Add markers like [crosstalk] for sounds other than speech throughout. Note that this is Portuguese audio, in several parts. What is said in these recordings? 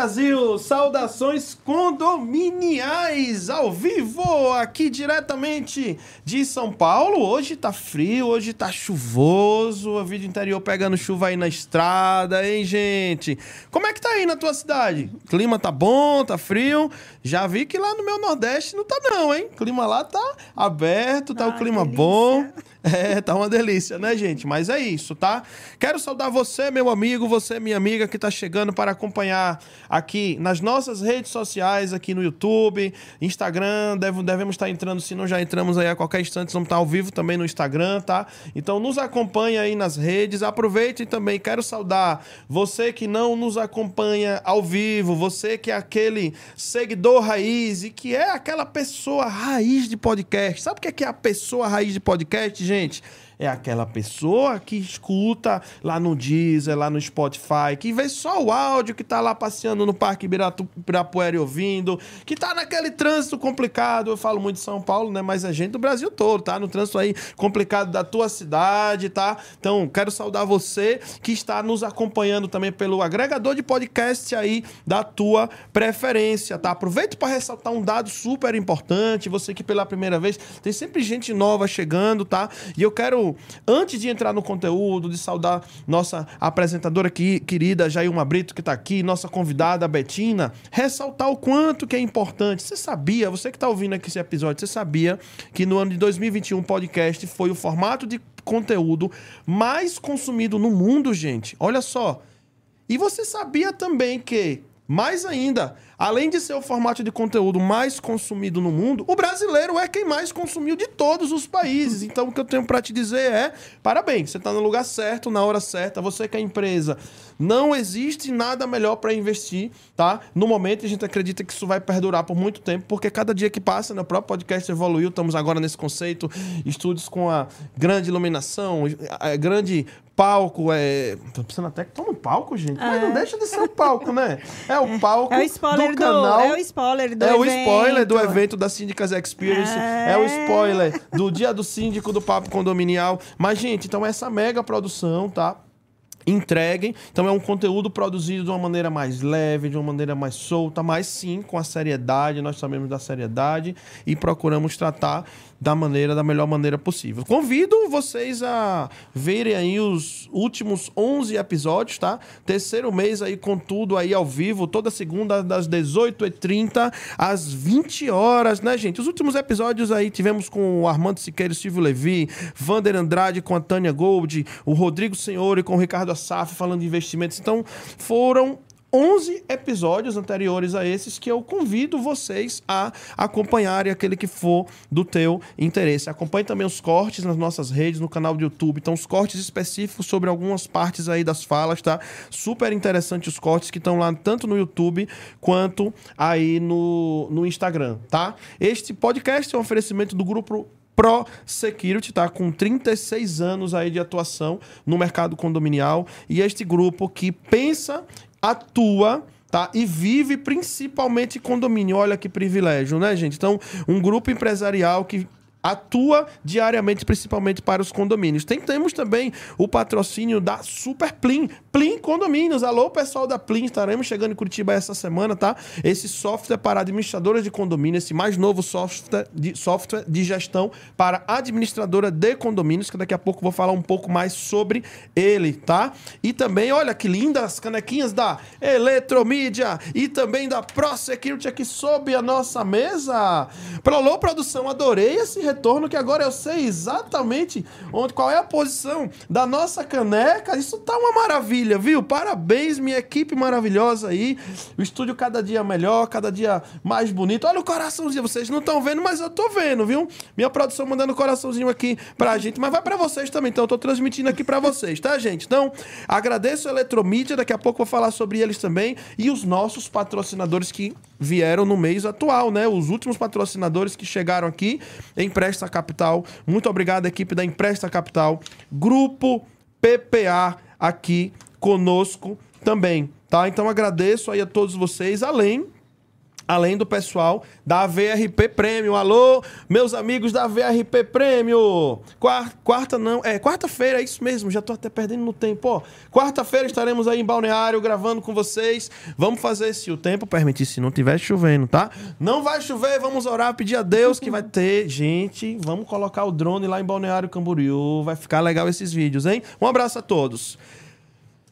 Brasil, saudações condominiais ao vivo aqui diretamente de São Paulo. Hoje tá frio, hoje tá chuvoso, a vida interior pegando chuva aí na estrada, hein, gente? Como é que tá aí na tua cidade? Clima tá bom, tá frio? Já vi que lá no meu Nordeste não tá não, hein? Clima lá tá aberto, tá o clima delícia. bom. [laughs] É, tá uma delícia, né, gente? Mas é isso, tá? Quero saudar você, meu amigo, você, minha amiga, que tá chegando para acompanhar aqui nas nossas redes sociais, aqui no YouTube, Instagram. Deve, devemos estar entrando, se não já entramos aí a qualquer instante, vamos estar ao vivo também no Instagram, tá? Então nos acompanhe aí nas redes. Aproveite também, quero saudar você que não nos acompanha ao vivo, você que é aquele seguidor raiz e que é aquela pessoa raiz de podcast. Sabe o que é, é a pessoa raiz de podcast, gente? É aquela pessoa que escuta lá no Deezer, lá no Spotify, que vê só o áudio, que tá lá passeando no Parque Ibirapuera e ouvindo, que tá naquele trânsito complicado. Eu falo muito de São Paulo, né? Mas a gente do Brasil todo, tá? No trânsito aí complicado da tua cidade, tá? Então, quero saudar você que está nos acompanhando também pelo agregador de podcast aí da tua preferência, tá? Aproveito para ressaltar um dado super importante. Você que pela primeira vez tem sempre gente nova chegando, tá? E eu quero antes de entrar no conteúdo, de saudar nossa apresentadora aqui, querida Jailma Brito, que está aqui, nossa convidada, Betina, ressaltar o quanto que é importante. Você sabia, você que está ouvindo aqui esse episódio, você sabia que no ano de 2021 o podcast foi o formato de conteúdo mais consumido no mundo, gente? Olha só. E você sabia também que, mais ainda, Além de ser o formato de conteúdo mais consumido no mundo, o brasileiro é quem mais consumiu de todos os países. Então, o que eu tenho para te dizer é: parabéns, você está no lugar certo, na hora certa. Você que é empresa, não existe nada melhor para investir, tá? No momento, a gente acredita que isso vai perdurar por muito tempo, porque cada dia que passa, né, o próprio podcast evoluiu. Estamos agora nesse conceito, estúdios com a grande iluminação, a grande palco, é. Tô pensando até que toma um palco, gente. Mas não é. deixa de ser um palco, né? É o palco. É o spoiler do, canal. É o spoiler do É evento. o spoiler do evento da Síndicas Experience. É... é o spoiler do dia do síndico do Papo Condominial. Mas, gente, então essa mega produção, tá? entreguem. Então é um conteúdo produzido de uma maneira mais leve, de uma maneira mais solta, mas sim com a seriedade, nós sabemos da seriedade e procuramos tratar da maneira da melhor maneira possível. Convido vocês a verem aí os últimos 11 episódios, tá? Terceiro mês aí com tudo aí ao vivo, toda segunda das 18h30 às 20 horas, né, gente? Os últimos episódios aí tivemos com o Armando Siqueira e Silvio Levi, Vander Andrade com a Tânia Gold, o Rodrigo Senhor com o Ricardo Assaf falando de investimentos. Então, foram 11 episódios anteriores a esses que eu convido vocês a acompanharem aquele que for do teu interesse. Acompanhe também os cortes nas nossas redes, no canal do YouTube. Então, os cortes específicos sobre algumas partes aí das falas, tá? Super interessante os cortes que estão lá tanto no YouTube quanto aí no, no Instagram, tá? Este podcast é um oferecimento do grupo Pro Security, tá? Com 36 anos aí de atuação no mercado condominial. E este grupo que pensa atua tá? E vive principalmente condomínio. Olha que privilégio, né, gente? Então, um grupo empresarial que atua diariamente, principalmente para os condomínios. Tem, temos também o patrocínio da Super Plim, Plim Condomínios. Alô, pessoal da Plim, estaremos chegando em Curitiba essa semana, tá? Esse software para administradora de condomínio, esse mais novo software de, software de gestão para administradora de condomínios, que daqui a pouco vou falar um pouco mais sobre ele, tá? E também, olha que lindas canequinhas da Eletromídia e também da Pro Security aqui sob a nossa mesa. Alô, produção, adorei esse retorno que agora eu sei exatamente onde, qual é a posição da nossa caneca. Isso tá uma maravilha, viu? Parabéns, minha equipe maravilhosa aí. O estúdio cada dia melhor, cada dia mais bonito. Olha o coraçãozinho, vocês não estão vendo, mas eu tô vendo, viu? Minha produção mandando coraçãozinho aqui pra gente, mas vai para vocês também, então eu tô transmitindo aqui para vocês, tá, gente? Então, agradeço a Eletromídia, daqui a pouco vou falar sobre eles também e os nossos patrocinadores que vieram no mês atual, né? Os últimos patrocinadores que chegaram aqui, Empresta Capital. Muito obrigado, equipe da Empresta Capital. Grupo PPA aqui conosco também, tá? Então agradeço aí a todos vocês, além além do pessoal da VRP Prêmio. Alô, meus amigos da VRP Prêmio! Quarta, quarta não, é quarta-feira, é isso mesmo, já tô até perdendo no tempo. Quarta-feira estaremos aí em Balneário gravando com vocês. Vamos fazer se o tempo permitir, se não tiver chovendo, tá? Não vai chover, vamos orar, pedir a Deus que vai ter. [laughs] Gente, vamos colocar o drone lá em Balneário Camboriú. Vai ficar legal esses vídeos, hein? Um abraço a todos.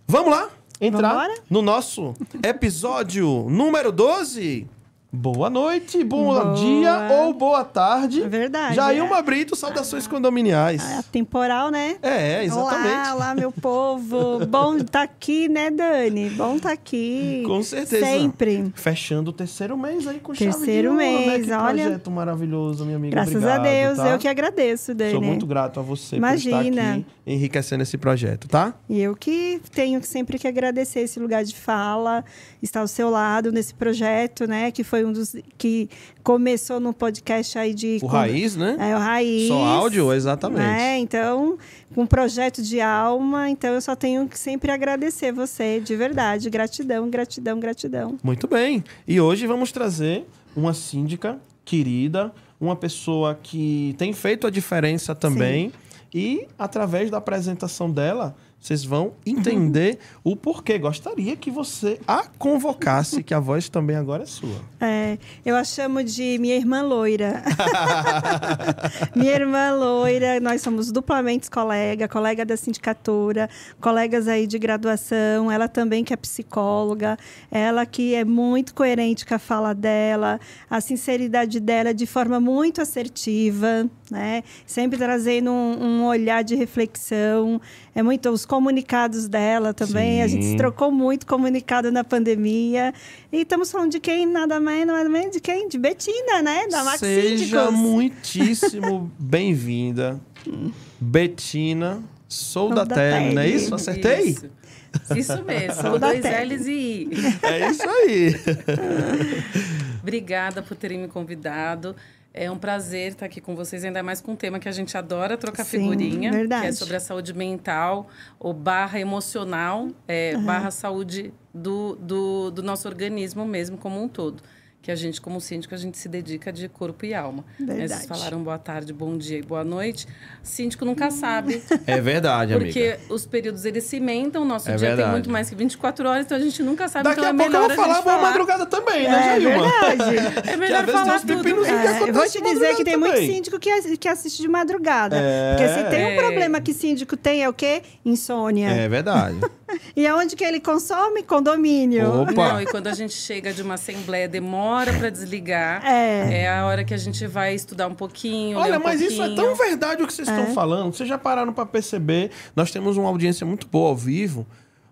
Vamos lá? Entrar Vambora? no nosso episódio número 12. Boa noite, bom boa. dia ou boa tarde. É verdade. Jailma é. Brito, saudações ah, condominiais. É temporal, né? É, exatamente. Olá, olá, meu povo. bom estar [laughs] tá aqui, né, Dani? Bom estar tá aqui. Com certeza. Sempre. Fechando o terceiro mês aí com terceiro chave de ouro, mês, né? Que olha. projeto maravilhoso, minha amiga. Graças Obrigado, a Deus, tá? eu que agradeço, Dani. Sou muito grato a você Imagina. por estar aqui enriquecendo esse projeto, tá? E eu que tenho sempre que agradecer esse lugar de fala, estar ao seu lado nesse projeto, né? Que foi um dos que começou no podcast aí de. O Raiz, né? É, o Raiz. Só áudio, exatamente. É, então, com um projeto de alma, então eu só tenho que sempre agradecer você, de verdade. Gratidão, gratidão, gratidão. Muito bem. E hoje vamos trazer uma síndica querida, uma pessoa que tem feito a diferença também. Sim. E através da apresentação dela, vocês vão entender o porquê. Gostaria que você a convocasse, que a voz também agora é sua. É, eu a chamo de minha irmã loira. [laughs] minha irmã loira, nós somos duplamente colega, colega da sindicatura, colegas aí de graduação, ela também que é psicóloga, ela que é muito coerente com a fala dela, a sinceridade dela de forma muito assertiva, né? Sempre trazendo um, um olhar de reflexão. É muito os comunicados dela também. Sim. A gente trocou muito comunicado na pandemia. E estamos falando de quem? Nada mais, nada menos de quem? De Betina, né? Da Max Seja Síndicos. muitíssimo [laughs] bem-vinda, Betina. Sou, da, da Tele, não é isso? Acertei? Isso. Isso mesmo, Sou dois L's e I. É isso aí. [laughs] Obrigada por terem me convidado. É um prazer estar aqui com vocês, ainda mais com um tema que a gente adora trocar Sim, figurinha, verdade. que é sobre a saúde mental ou barra emocional, é, uhum. barra saúde do, do, do nosso organismo mesmo como um todo que a gente, como síndico, a gente se dedica de corpo e alma. Verdade. Vocês falaram boa tarde, bom dia e boa noite. Síndico nunca sabe. É verdade, porque amiga. os períodos eles cimentam, o nosso é dia verdade. tem muito mais que 24 horas, então a gente nunca sabe. Daqui então a é pouco eu vou falar boa madrugada também, né, é, Jailma? É verdade. [laughs] é melhor falar tudo. É, eu vou te dizer que tem muito síndico que, que assiste de madrugada. É. Porque se tem um problema que síndico tem é o quê? Insônia. É verdade. E aonde que ele consome? Condomínio. Opa. Não, e quando a gente chega de uma assembleia, demora para desligar é. é a hora que a gente vai estudar um pouquinho. Olha, um mas pouquinho. isso é tão verdade o que vocês é. estão falando. Vocês já pararam para perceber? Nós temos uma audiência muito boa ao vivo.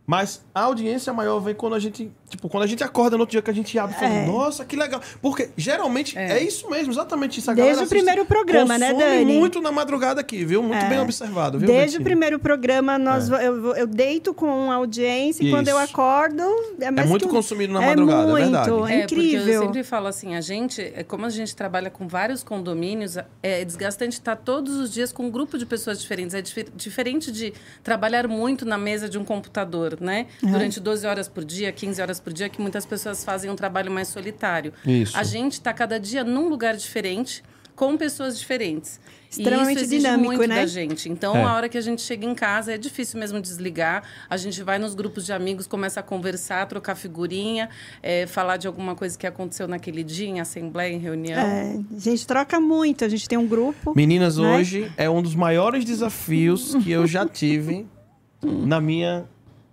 Mas a audiência maior vem quando a gente, tipo, quando a gente acorda no outro dia que a gente abre e fala, é. nossa, que legal. Porque geralmente é, é isso mesmo, exatamente isso. A Desde o primeiro programa, né, Dani? muito na madrugada aqui, viu? Muito é. bem observado, viu? Desde Betinho? o primeiro programa, nós, é. eu, eu deito com a audiência e quando eu acordo. É, é muito consumido na madrugada, é, muito, é verdade. É incrível. porque eu sempre falo assim, a gente, como a gente trabalha com vários condomínios, é desgastante estar todos os dias com um grupo de pessoas diferentes. É dif diferente de trabalhar muito na mesa de um computador, né? Uhum. Durante 12 horas por dia, 15 horas por dia, que muitas pessoas fazem um trabalho mais solitário. Isso. A gente está cada dia num lugar diferente, com pessoas diferentes. Extremamente e isso dinâmico, muito né? da gente. Então, é. a hora que a gente chega em casa, é difícil mesmo desligar. A gente vai nos grupos de amigos, começa a conversar, trocar figurinha, é, falar de alguma coisa que aconteceu naquele dia, em assembleia, em reunião. É, a gente troca muito, a gente tem um grupo. Meninas, né? hoje é um dos maiores desafios que eu já tive na minha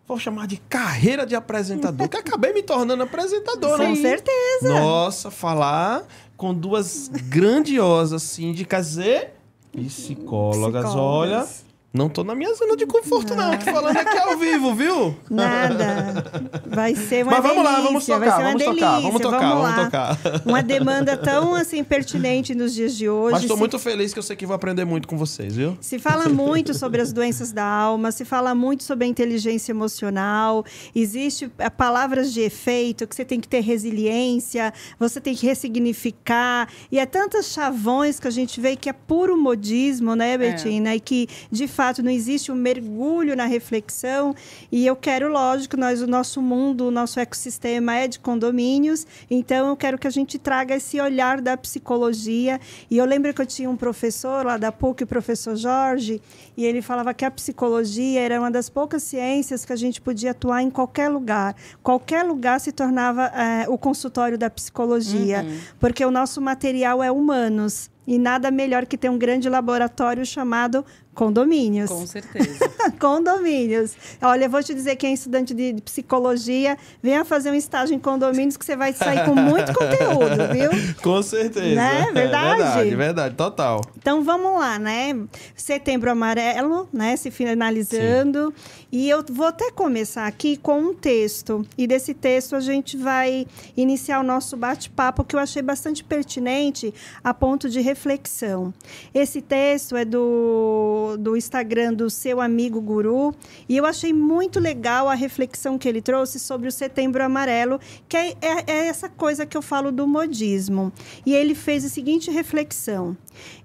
vou chamar de carreira de apresentador, que acabei me tornando apresentador, né? Com certeza. Nossa, falar com duas grandiosas síndicas e psicólogas, psicólogas. olha. Não tô na minha zona de conforto, não. não. Tô falando aqui ao vivo, viu? Nada. Vai ser uma Mas vamos delícia. lá, vamos tocar, vamos tocar, vamos tocar, vamos, vamos tocar. Uma demanda tão, assim, pertinente nos dias de hoje. Mas tô se... muito feliz que eu sei que vou aprender muito com vocês, viu? Se fala muito sobre as doenças da alma, se fala muito sobre a inteligência emocional. Existe eh, palavras de efeito, que você tem que ter resiliência, você tem que ressignificar. E é tantas chavões que a gente vê que é puro modismo, né, Betina? É. E que, de fato, fato não existe um mergulho na reflexão. E eu quero, lógico, nós, o nosso mundo, o nosso ecossistema é de condomínios, então eu quero que a gente traga esse olhar da psicologia. E eu lembro que eu tinha um professor lá da PUC, o professor Jorge, e ele falava que a psicologia era uma das poucas ciências que a gente podia atuar em qualquer lugar. Qualquer lugar se tornava é, o consultório da psicologia, uhum. porque o nosso material é humanos. E nada melhor que ter um grande laboratório chamado Condomínios. Com certeza. [laughs] condomínios. Olha, eu vou te dizer, quem é estudante de psicologia, venha fazer um estágio em condomínios que você vai sair com muito [laughs] conteúdo, viu? Com certeza. Né? Verdade? É verdade, verdade, total. Então vamos lá, né? Setembro amarelo, né? Se finalizando. Sim. E eu vou até começar aqui com um texto. E desse texto a gente vai iniciar o nosso bate-papo, que eu achei bastante pertinente a ponto de reflexão. Esse texto é do do, Instagram do seu amigo Guru. E eu achei muito legal a reflexão que ele trouxe sobre o Setembro Amarelo, que é, é, é essa coisa que eu falo do modismo. E ele fez a seguinte reflexão.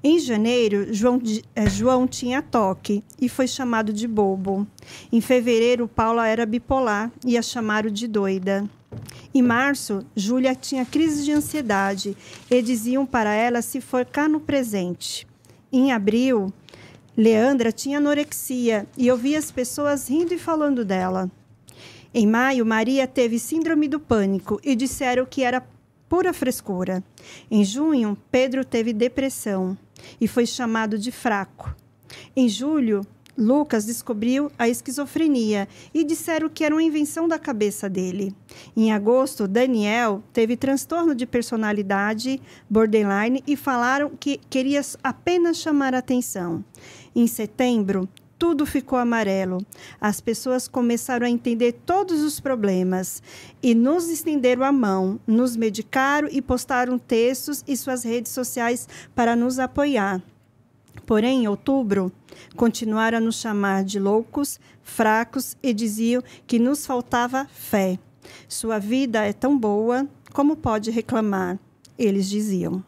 Em janeiro, João, é, João tinha toque e foi chamado de bobo. Em fevereiro, Paula era bipolar e a chamaram de doida. Em março, Júlia tinha crise de ansiedade e diziam para ela se focar no presente. Em abril, Leandra tinha anorexia e eu via as pessoas rindo e falando dela. Em maio, Maria teve síndrome do pânico e disseram que era pura frescura. Em junho, Pedro teve depressão e foi chamado de fraco. Em julho, Lucas descobriu a esquizofrenia e disseram que era uma invenção da cabeça dele. Em agosto, Daniel teve transtorno de personalidade borderline e falaram que queria apenas chamar atenção. Em setembro, tudo ficou amarelo. As pessoas começaram a entender todos os problemas e nos estenderam a mão, nos medicaram e postaram textos e suas redes sociais para nos apoiar. Porém, em outubro, continuaram a nos chamar de loucos, fracos e diziam que nos faltava fé. Sua vida é tão boa, como pode reclamar? Eles diziam.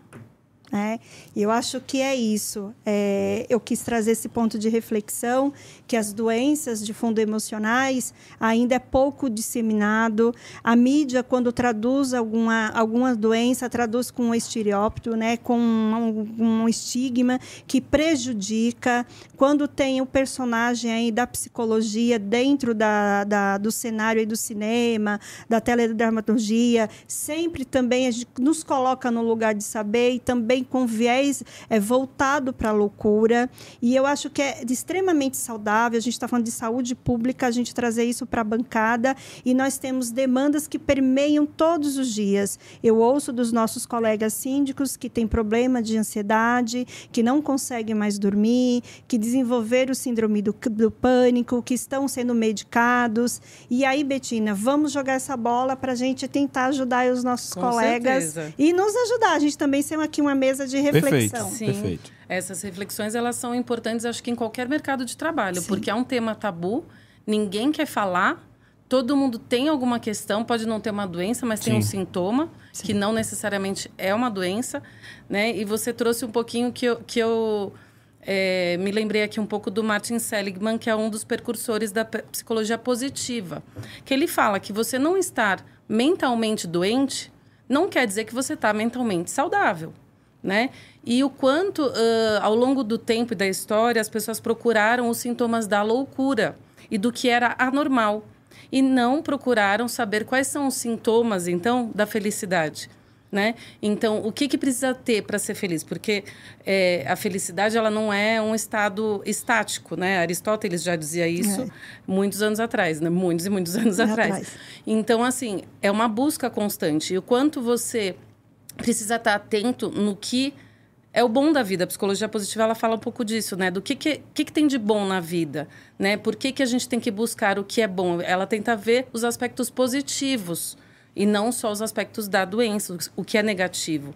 Né? E eu acho que é isso. É, eu quis trazer esse ponto de reflexão que as doenças de fundo emocionais ainda é pouco disseminado. A mídia, quando traduz alguma, alguma doença, traduz com um estereótipo, né? com um, um estigma que prejudica. Quando tem o personagem aí da psicologia dentro da, da, do cenário e do cinema, da teledramaturgia, sempre também a gente nos coloca no lugar de saber e também também com viés é, voltado para a loucura. E eu acho que é extremamente saudável. A gente está falando de saúde pública, a gente trazer isso para a bancada. E nós temos demandas que permeiam todos os dias. Eu ouço dos nossos colegas síndicos que têm problema de ansiedade, que não conseguem mais dormir, que desenvolveram o síndrome do, do pânico, que estão sendo medicados. E aí, Betina, vamos jogar essa bola para a gente tentar ajudar os nossos com colegas certeza. e nos ajudar. A gente também tem aqui uma mesa mesa de reflexão. Perfeito. Sim. Perfeito. Essas reflexões elas são importantes, acho que em qualquer mercado de trabalho, Sim. porque é um tema tabu, ninguém quer falar, todo mundo tem alguma questão, pode não ter uma doença, mas Sim. tem um sintoma, Sim. que não necessariamente é uma doença, né? E você trouxe um pouquinho que eu, que eu é, me lembrei aqui um pouco do Martin Seligman, que é um dos precursores da psicologia positiva, que ele fala que você não estar mentalmente doente não quer dizer que você está mentalmente saudável né? E o quanto, uh, ao longo do tempo e da história, as pessoas procuraram os sintomas da loucura e do que era anormal. E não procuraram saber quais são os sintomas, então, da felicidade. Né? Então, o que, que precisa ter para ser feliz? Porque é, a felicidade ela não é um estado estático, né? Aristóteles já dizia isso é. muitos anos atrás, né? Muitos e muitos anos atrás. atrás. Então, assim, é uma busca constante. E o quanto você precisa estar atento no que é o bom da vida. A psicologia positiva ela fala um pouco disso, né? Do que, que, que, que tem de bom na vida, né? Por que, que a gente tem que buscar o que é bom? Ela tenta ver os aspectos positivos e não só os aspectos da doença, o que é negativo.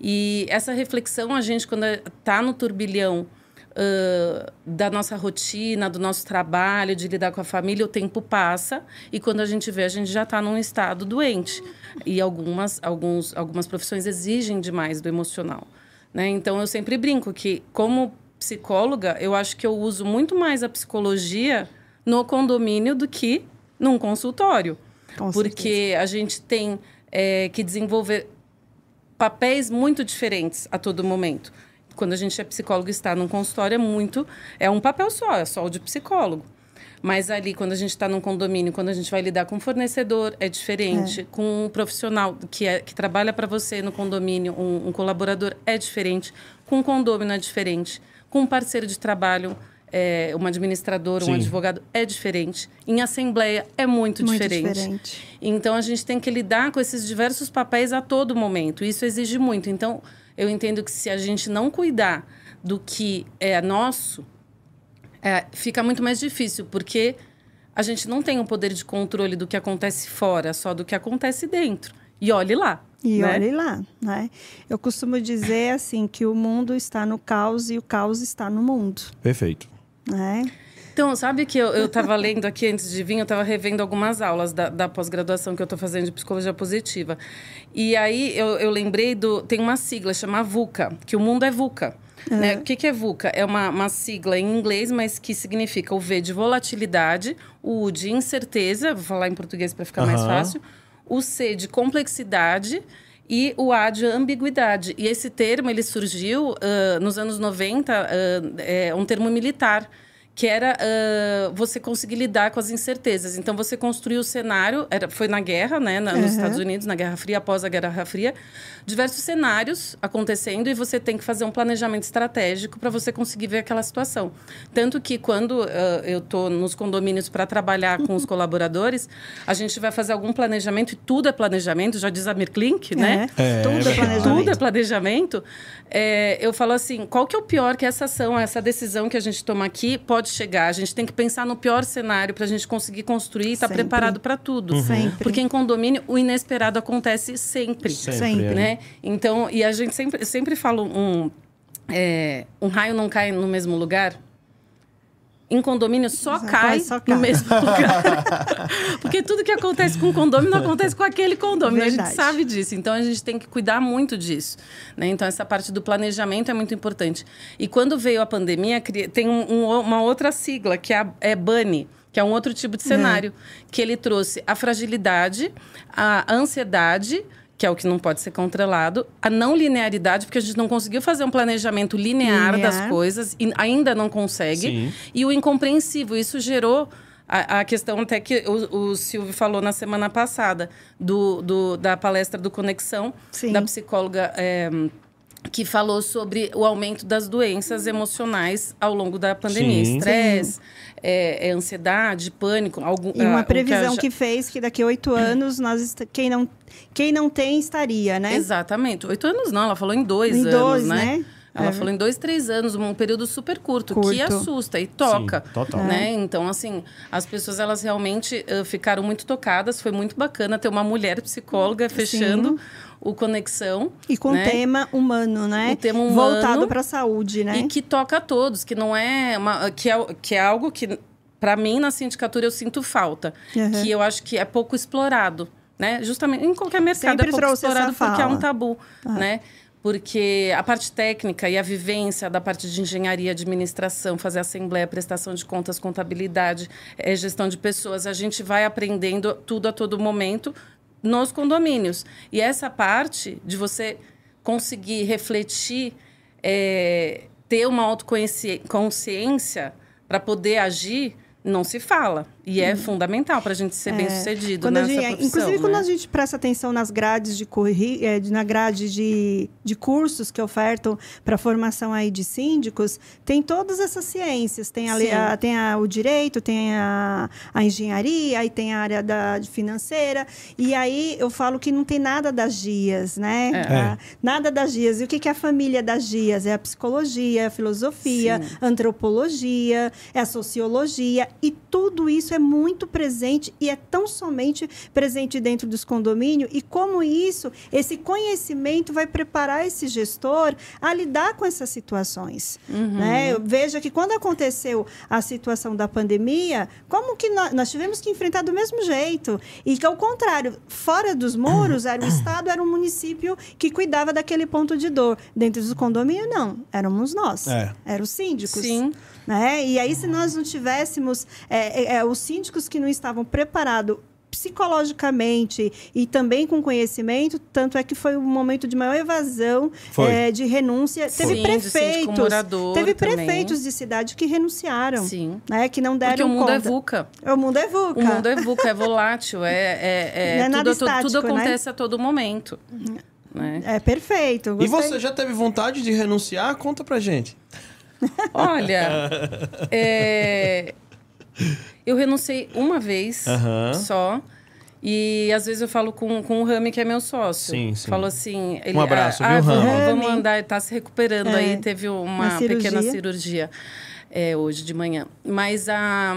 E essa reflexão, a gente, quando está no turbilhão uh, da nossa rotina, do nosso trabalho, de lidar com a família, o tempo passa e quando a gente vê, a gente já está num estado doente. E algumas, alguns, algumas profissões exigem demais do emocional. Né? Então, eu sempre brinco que, como psicóloga, eu acho que eu uso muito mais a psicologia no condomínio do que num consultório. Com porque certeza. a gente tem é, que desenvolver papéis muito diferentes a todo momento. Quando a gente é psicólogo e está num consultório, é muito. É um papel só, é só o de psicólogo. Mas ali, quando a gente está num condomínio, quando a gente vai lidar com um fornecedor, é diferente. Com um profissional que, é, que trabalha para você no condomínio, um, um colaborador, é diferente. Com um condomínio, é diferente. Com um parceiro de trabalho, é, um administrador, um advogado, é diferente. Em assembleia, é muito, Muito diferente. diferente. Então, a gente tem que lidar com esses diversos papéis a todo momento. Isso exige muito. Então, eu entendo que se a gente não cuidar do que é nosso, é, fica muito mais difícil, porque a gente não tem o poder de controle do que acontece fora, só do que acontece dentro. E olhe lá. E né? olhe lá, né? Eu costumo dizer assim que o mundo está no caos e o caos está no mundo, Perfeito. né? Então, sabe que eu, eu tava lendo aqui antes de vir, eu estava revendo algumas aulas da, da pós-graduação que eu estou fazendo de psicologia positiva. E aí eu, eu lembrei do. Tem uma sigla, chama VUCA, que o mundo é VUCA. Né? O que, que é VUCA? É uma, uma sigla em inglês, mas que significa o V de volatilidade, o U de incerteza, vou falar em português para ficar mais Aham. fácil, o C de complexidade e o A de ambiguidade. E esse termo ele surgiu ah, nos anos 90, ah, é um termo militar, que era ah, você conseguir lidar com as incertezas. Então você construiu o cenário, era, foi na guerra, né, na- nos Uhum. Estados Unidos, na Guerra Fria, após a Guerra Fria, diversos cenários acontecendo e você tem que fazer um planejamento estratégico para você conseguir ver aquela situação. Tanto que quando ah, eu estou nos condomínios para trabalhar com os [laughs] colaboradores, a gente vai fazer algum planejamento e tudo é planejamento, já diz a Mirklink, né? É, Tudo é é verdade. planejamento. Tudo é planejamento. É, eu falo assim, qual que é o pior que essa ação, essa decisão que a gente toma aqui pode chegar? A gente tem que pensar no pior cenário para a gente conseguir construir e estar Sempre. preparado para tudo. Sempre. Porque em condomínio o inesperado acontece sempre. Sempre. é. Né? Então, e a gente sempre, sempre fala um, é, um raio não cai no mesmo lugar. Em condomínio só cai, só cai. no mesmo [laughs] lugar. [laughs] Porque tudo que acontece com condomínio não acontece com aquele condomínio. A Verdade. gente sabe disso. Então a gente tem que cuidar muito disso. Né? Então essa parte do planejamento é muito importante. E quando veio a pandemia, tem um- um- uma outra sigla, que é, a, é BANI, que é um outro tipo de cenário, que ele trouxe a fragilidade, a ansiedade, que é o que não pode ser controlado, a não linearidade, porque a gente não conseguiu fazer um planejamento linear, Linear. das coisas e ainda não consegue, Sim. e o incompreensível. Isso gerou a, a questão até que o, o Silvio falou na semana passada, do, do- da palestra do Conexão, Sim. da psicóloga. é, que falou sobre o aumento das doenças emocionais ao longo da pandemia. Estresse, é, é ansiedade, pânico. Algum, E uma ah, previsão a- que fez que daqui a oito [clears throat] anos nós est- quem não quem não tem estaria, né? Exatamente. Oito anos não, ela falou em dois Em anos, dois, né? né? Ela É. falou em dois, três anos, um período super curto, Curto. que assusta e toca. Sim, total. Né? Então, assim, as pessoas elas realmente eh, ficaram muito tocadas. Foi muito bacana ter uma mulher psicóloga fechando o Conexão. E com né? tema humano, né? O tema humano. Voltado para a saúde, né? E que toca a todos, que não é uma, que é, que é algo que para mim na sindicatura eu sinto falta, Uhum. que eu acho que é pouco explorado, né? Justamente em qualquer mercado Sempre é pouco explorado porque é um tabu, né? Porque a parte técnica e a vivência da parte de engenharia, administração, fazer assembleia, prestação de contas, contabilidade, eh, gestão de pessoas, a gente vai aprendendo tudo a todo momento nos condomínios. E essa parte de você conseguir refletir, eh, ter uma autoconsciência para poder agir, não se fala. E é fundamental para a gente ser bem sucedido Quando a nessa gente, profissão. inclusive, quando né? a gente presta atenção nas grades de corri, de- na grade de, de cursos que ofertam para formação aí de síndicos, tem todas essas ciências. Tem, ali, Sim. a, tem a- o direito, tem a, a engenharia, aí tem a área da de financeira. E aí eu falo que não tem nada das GIAs, né? É. A- nada das GIAs. E o que, que é a família das GIAs? É a psicologia, é a filosofia, Sim. a antropologia, é a sociologia E tudo isso é muito presente e é tão somente presente dentro dos condomínios. E como isso, esse conhecimento vai preparar esse gestor a lidar com essas situações. Uhum. Né? Veja que quando aconteceu a situação da pandemia, como que nós, nós tivemos que enfrentar do mesmo jeito. E que, ao contrário, fora dos muros, era o Estado, era o município que cuidava daquele ponto de dor. Dentro do condomínio, não. Éramos nós. É. Eram os síndicos. Sim. Né? E aí, se nós não tivéssemos é, é, é, os síndicos que não estavam preparados psicologicamente e também com conhecimento, tanto é que foi o momento de maior evasão, Foi. é, de renúncia. Sim, teve síndico prefeitos, teve também. prefeitos de cidade que renunciaram, Sim. né, que não deram Porque o mundo é conta. VUCA. O mundo é VUCA. O mundo é VUCA, é volátil, é, é, é- é nada tudo, tudo- tudo estático, né? acontece a todo momento. Né? É perfeito. E gostei. você já teve vontade de renunciar? Conta pra gente. Olha, [laughs] é, eu renunciei uma vez Aham. só. E às vezes eu falo com, com o Rami, que é meu sócio. Sim, sim. Falo assim. Ele, Um abraço, ah, viu, ah, vamos, Rami? vamos andar, tá se recuperando É, aí. Teve uma uma cirurgia. pequena cirurgia é, hoje de manhã. Mas a.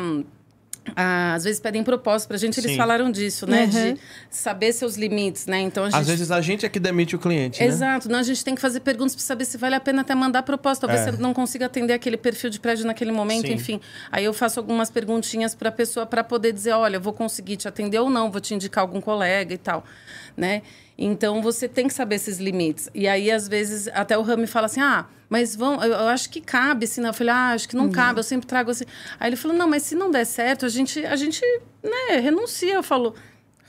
a- às vezes pedem propósito pra gente, eles Sim. falaram disso, né? Uhum. De saber seus limites, né? Então a gente. Às vezes a gente é que demite o cliente, né? Exato. Não, a gente tem que fazer perguntas para saber se vale a pena até mandar proposta. Talvez É. você não consiga atender aquele perfil de prédio naquele momento, Sim. enfim. Aí eu faço algumas perguntinhas para a pessoa para poder dizer, olha, eu vou conseguir te atender ou não, vou te indicar algum colega e tal, né? Então você tem que saber esses limites. E aí às vezes até o Rami fala assim: "Ah, mas vão, eu, eu acho que cabe, assim, né? Eu falei: "Ah, acho que não cabe, eu sempre trago assim". Aí ele falou: "Não, mas se não der certo, a gente a gente, né, renuncia". Eu falo: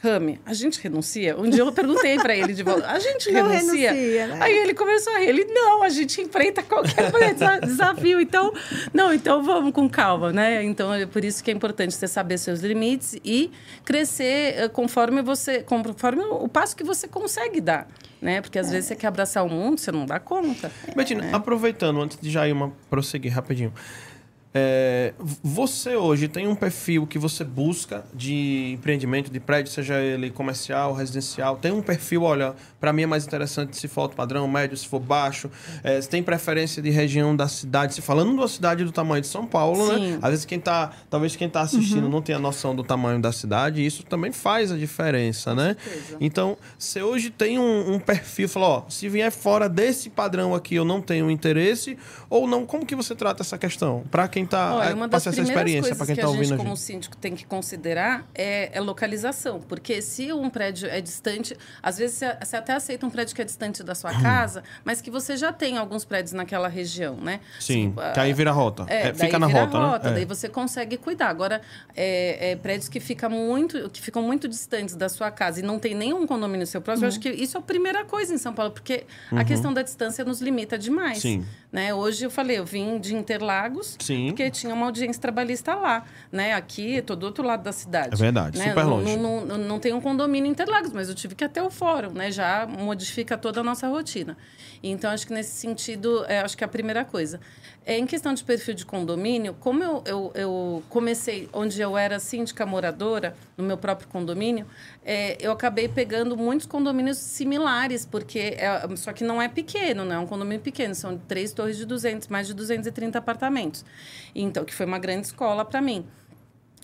Rami, a gente renuncia? Um dia eu perguntei para ele de volta, a gente Não renuncia? renuncia, né? Aí ele começou a rir. Ele, não, a gente enfrenta qualquer [laughs] desa- desafio. Então, não, então vamos com calma, né? Então, é por isso que é importante você saber seus limites e crescer eh, conforme você, conforme o passo que você consegue dar, né? Porque às vezes você quer abraçar o mundo, você não dá conta. Betina, aproveitando, antes de Jailma prosseguir rapidinho. É, você hoje tem um perfil que você busca de empreendimento de prédio, seja ele comercial, residencial. Tem um perfil, olha, para mim é mais interessante se for alto padrão, médio, se for baixo. É, você tem preferência de região da cidade? Se falando de uma cidade do tamanho de São Paulo, né? Sim. Às vezes quem tá, talvez quem tá assistindo não tenha noção do tamanho da cidade, e isso também faz a diferença, né? certeza. Então, você hoje tem um, um perfil, falou, ó, se vier fora desse padrão aqui, eu não tenho interesse, ou não, como que você trata essa questão? Para quem tá Olha, é, uma das passa essa experiência, para quem que tá a ouvindo gente, a como gente. síndico, tem que considerar é, é localização. Porque se um prédio é distante... Às vezes, você, você até aceita um prédio que é distante da sua [clears throat] casa, mas que você já tem alguns prédios naquela região, né? Sim, Se- que aí vira rota. é, É, fica na rota, rota, né? Daí É. você consegue cuidar. Agora, é, é, prédios que, fica muito, que ficam muito distantes da sua casa e não tem nenhum condomínio seu próximo, eu acho que isso é a primeira coisa em São Paulo, porque a questão da distância nos limita demais. Uhum. Sim. Né? Hoje eu falei, eu vim de Interlagos, Sim. porque tinha uma audiência trabalhista lá. Né? Aqui, estou do outro lado da cidade. É verdade, né? super Não- longe. Não, não, não tem um condomínio em Interlagos, mas eu tive que ir até o fórum, né? Já modifica toda a nossa rotina. Então, acho que nesse sentido, é, acho que é a primeira coisa. É, em questão de perfil de condomínio, como eu, eu, eu comecei onde eu era síndica moradora, no meu próprio condomínio, é, eu acabei pegando muitos condomínios similares, porque é, só que não é pequeno, não é um condomínio pequeno, são três torres de 200, mais de 230 apartamentos. Então, que foi uma grande escola para mim.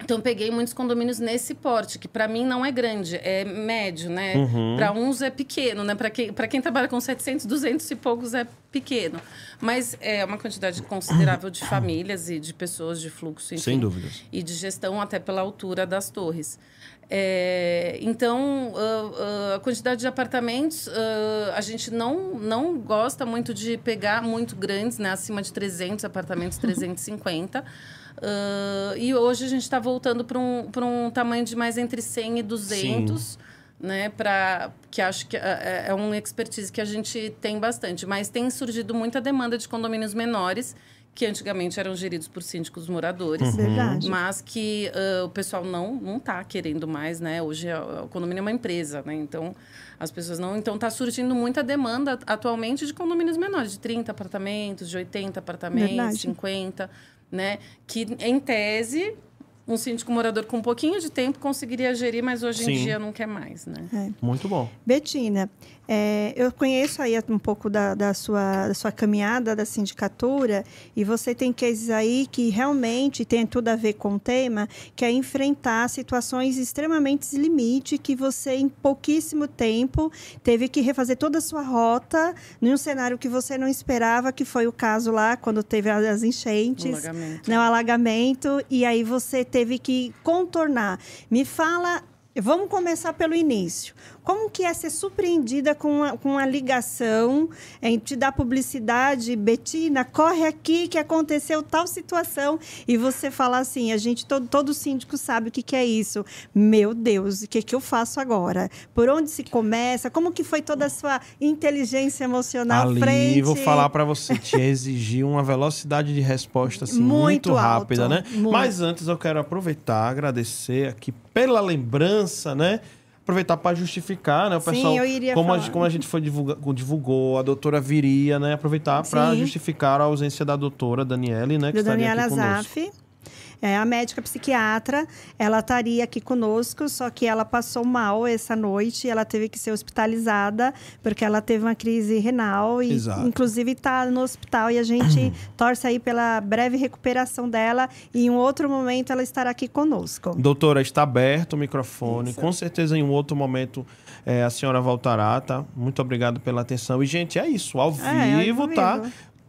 Então, peguei muitos condomínios nesse porte, que para mim não é grande, é médio, né? Uhum. Para uns é pequeno, né? Para quem, pra quem trabalha com 700, 200 e poucos é pequeno. Mas é uma quantidade considerável de famílias e de pessoas de fluxo, enfim. Sem dúvidas. E de gestão até pela altura das torres. É, então, ah, ah, a quantidade de apartamentos, ah, a gente não, não gosta muito de pegar muito grandes, né? Acima de 300 apartamentos, 350. Ah, e hoje a gente está voltando para um, pra um tamanho de mais entre 100 e 200. Né, pra, que acho que é, é um expertise que a gente tem bastante. Mas tem surgido muita demanda de condomínios menores, que antigamente eram geridos por síndicos moradores. Verdade. Mas que ah, o pessoal não não está querendo mais, né? Hoje a- o condomínio é uma empresa, né? Então as pessoas não. Então está surgindo muita demanda atualmente de condomínios menores, de 30 apartamentos, de 80 apartamentos, Verdade. 50, né? Que em tese um síndico morador com um pouquinho de tempo conseguiria gerir, mas hoje Sim. em dia não quer mais, né? Muito bom. Betina, é, eu conheço aí um pouco da, da sua, da sua caminhada da sindicatura e você tem cases aí que realmente tem tudo a ver com o tema, que é enfrentar situações extremamente limite que você, em pouquíssimo tempo, teve que refazer toda a sua rota num cenário que você não esperava, que foi o caso lá quando teve as enchentes. Alagamento. né, o alagamento, e aí você teve que contornar. Me fala, vamos começar pelo início. Como que é ser surpreendida com a, com a ligação, em te dar publicidade, Betina, corre aqui que aconteceu tal situação, e você falar assim, a gente, todo, todo síndico sabe o que, que é isso. Meu Deus, o que, que eu faço agora? Por onde se começa? Como que foi toda a sua inteligência emocional Ali, frente? vou falar pra você, te exigir uma velocidade de resposta assim, Muito muito, rápida, alto, né? muito. Mas antes eu quero aproveitar, agradecer aqui pela lembrança, né? Aproveitar para justificar, né? O Sim, pessoal, eu iria como, a, falar. gente- como a gente foi divulga, divulgou, a doutora viria, né? Aproveitar para Sim. justificar a ausência da doutora Daniele, né? Que do Daniela aqui conosco. É, a médica psiquiatra, ela estaria aqui conosco, só que ela passou mal essa noite, ela teve que ser hospitalizada, porque ela teve uma crise renal e, Exato. inclusive, está no hospital e a gente torce aí pela breve recuperação dela e em um outro momento ela estará aqui conosco. Doutora, está aberto o microfone. Isso. Com certeza, em um outro momento, eh, a senhora voltará, tá? Muito obrigado pela atenção. E, gente, é isso. Ao É, ao vivo, tá?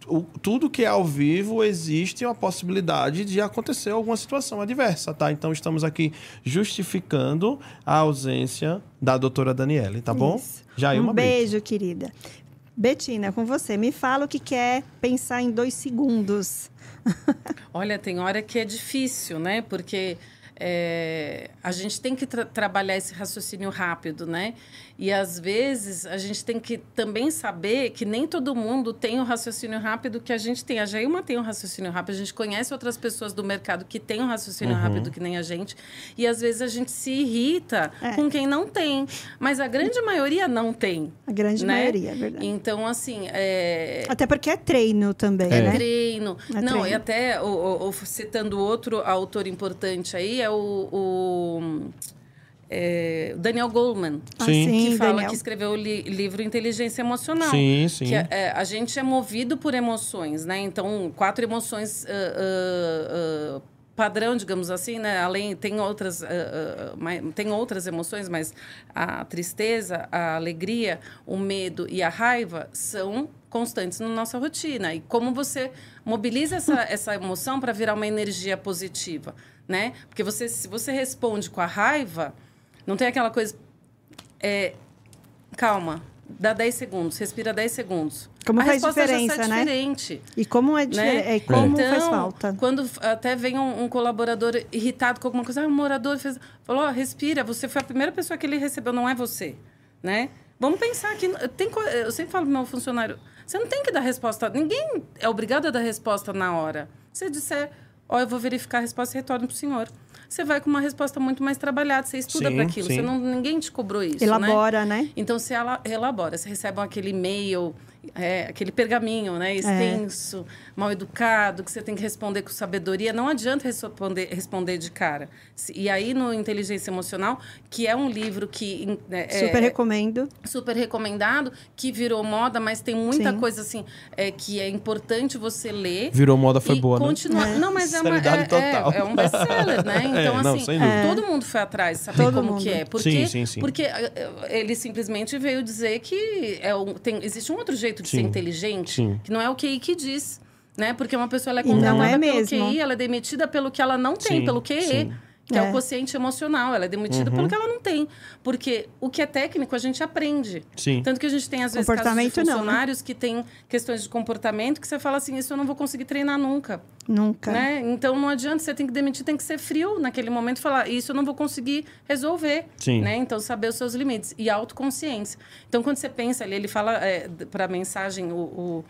O- tudo que é ao vivo existe uma possibilidade de acontecer alguma situação adversa, tá? Então, estamos aqui justificando a ausência da doutora Daniele, tá bom? Isso. Já aí um beijo, querida. Betina, com você. Me fala o que quer pensar em dois segundos. [laughs] Olha, tem hora que é difícil, né? Porque é, a gente tem que tra- trabalhar esse raciocínio rápido, né? E às vezes a gente tem que também saber que nem todo mundo tem o raciocínio rápido que a gente tem. A Jailma tem um raciocínio rápido, a gente conhece outras pessoas do mercado que têm um raciocínio Uhum. rápido que nem a gente. E às vezes a gente se irrita É. com quem não tem. Mas a grande maioria não tem. A grande né? maioria, é verdade. Então, assim, é, Até porque é treino também, É. né? treino. É Não, treino. e até o, o- citando outro autor importante aí é o, o, é, Daniel Goleman, Ah, Sim. que fala Daniel. que escreveu o li- livro Inteligência Emocional. Sim, sim. Que é- é, a gente é movido por emoções, né? Então, quatro emoções ah, ah, ah, padrão, digamos assim, né? Além tem outras, ah, ah, mai- tem outras emoções, mas a tristeza, a alegria, o medo e a raiva são constantes na nossa rotina. E como você mobiliza essa, [laughs] essa emoção para virar uma energia positiva, né? Porque você, se você responde com a raiva, não tem aquela coisa é, calma, dá 10 segundos, respira 10 segundos. Como a faz diferença, né? diferente. E como é, difer- Né? é, como então, faz falta. Quando até vem um, um colaborador irritado com alguma coisa, ah, um morador fez, falou, ó, respira, você foi a primeira pessoa que ele recebeu, não é você, né? Vamos pensar que tem, eu sempre falo pro meu funcionário, você não tem que dar resposta, ninguém é obrigado a dar resposta na hora. Se você disser, ó, eu vou verificar a resposta e retorno pro senhor. Você vai com uma resposta muito mais trabalhada, você estuda para aquilo, você não, ninguém te cobrou isso, né? Elabora, né? Então, você ela- elabora, você recebe aquele e-mail, é, aquele pergaminho, né? Extenso, mal educado, que você tem que responder com sabedoria. Não adianta responder, responder de cara. E aí, no Inteligência Emocional, que é um livro que... é, Super é, recomendo. super recomendado, que virou moda, mas tem muita Sim. coisa assim é, que é importante você ler. Virou moda, foi e boa, né? continuar. Não, mas é, uma, é, total. é, é um best-seller, né? [laughs] É, Então, não, assim, todo mundo foi atrás saber Todo como mundo. que é. Porque, Sim, sim, sim. porque eh, eh, ele simplesmente veio dizer que é um, tem, existe um outro jeito de Sim, ser inteligente, sim. que não é o QI que diz. Né? Porque uma pessoa ela é E não contratada é pelo mesmo. QI, ela é demitida pelo que ela não tem, Sim, pelo QE. Que é. É. o quociente emocional, ela é demitida Uhum. pelo que ela não tem. Porque o que é técnico a gente aprende. Sim. Tanto que a gente tem, às vezes, casos de Comportamento não, né? funcionários que têm questões de comportamento que você fala assim, isso eu não vou conseguir treinar nunca. Nunca. Né? Então não adianta, você tem que demitir, tem que ser frio naquele momento e falar, isso eu não vou conseguir resolver. Sim. Né? Então, saber os seus limites. E autoconsciência. Então, quando você pensa ali, ele fala para a mensagem, o,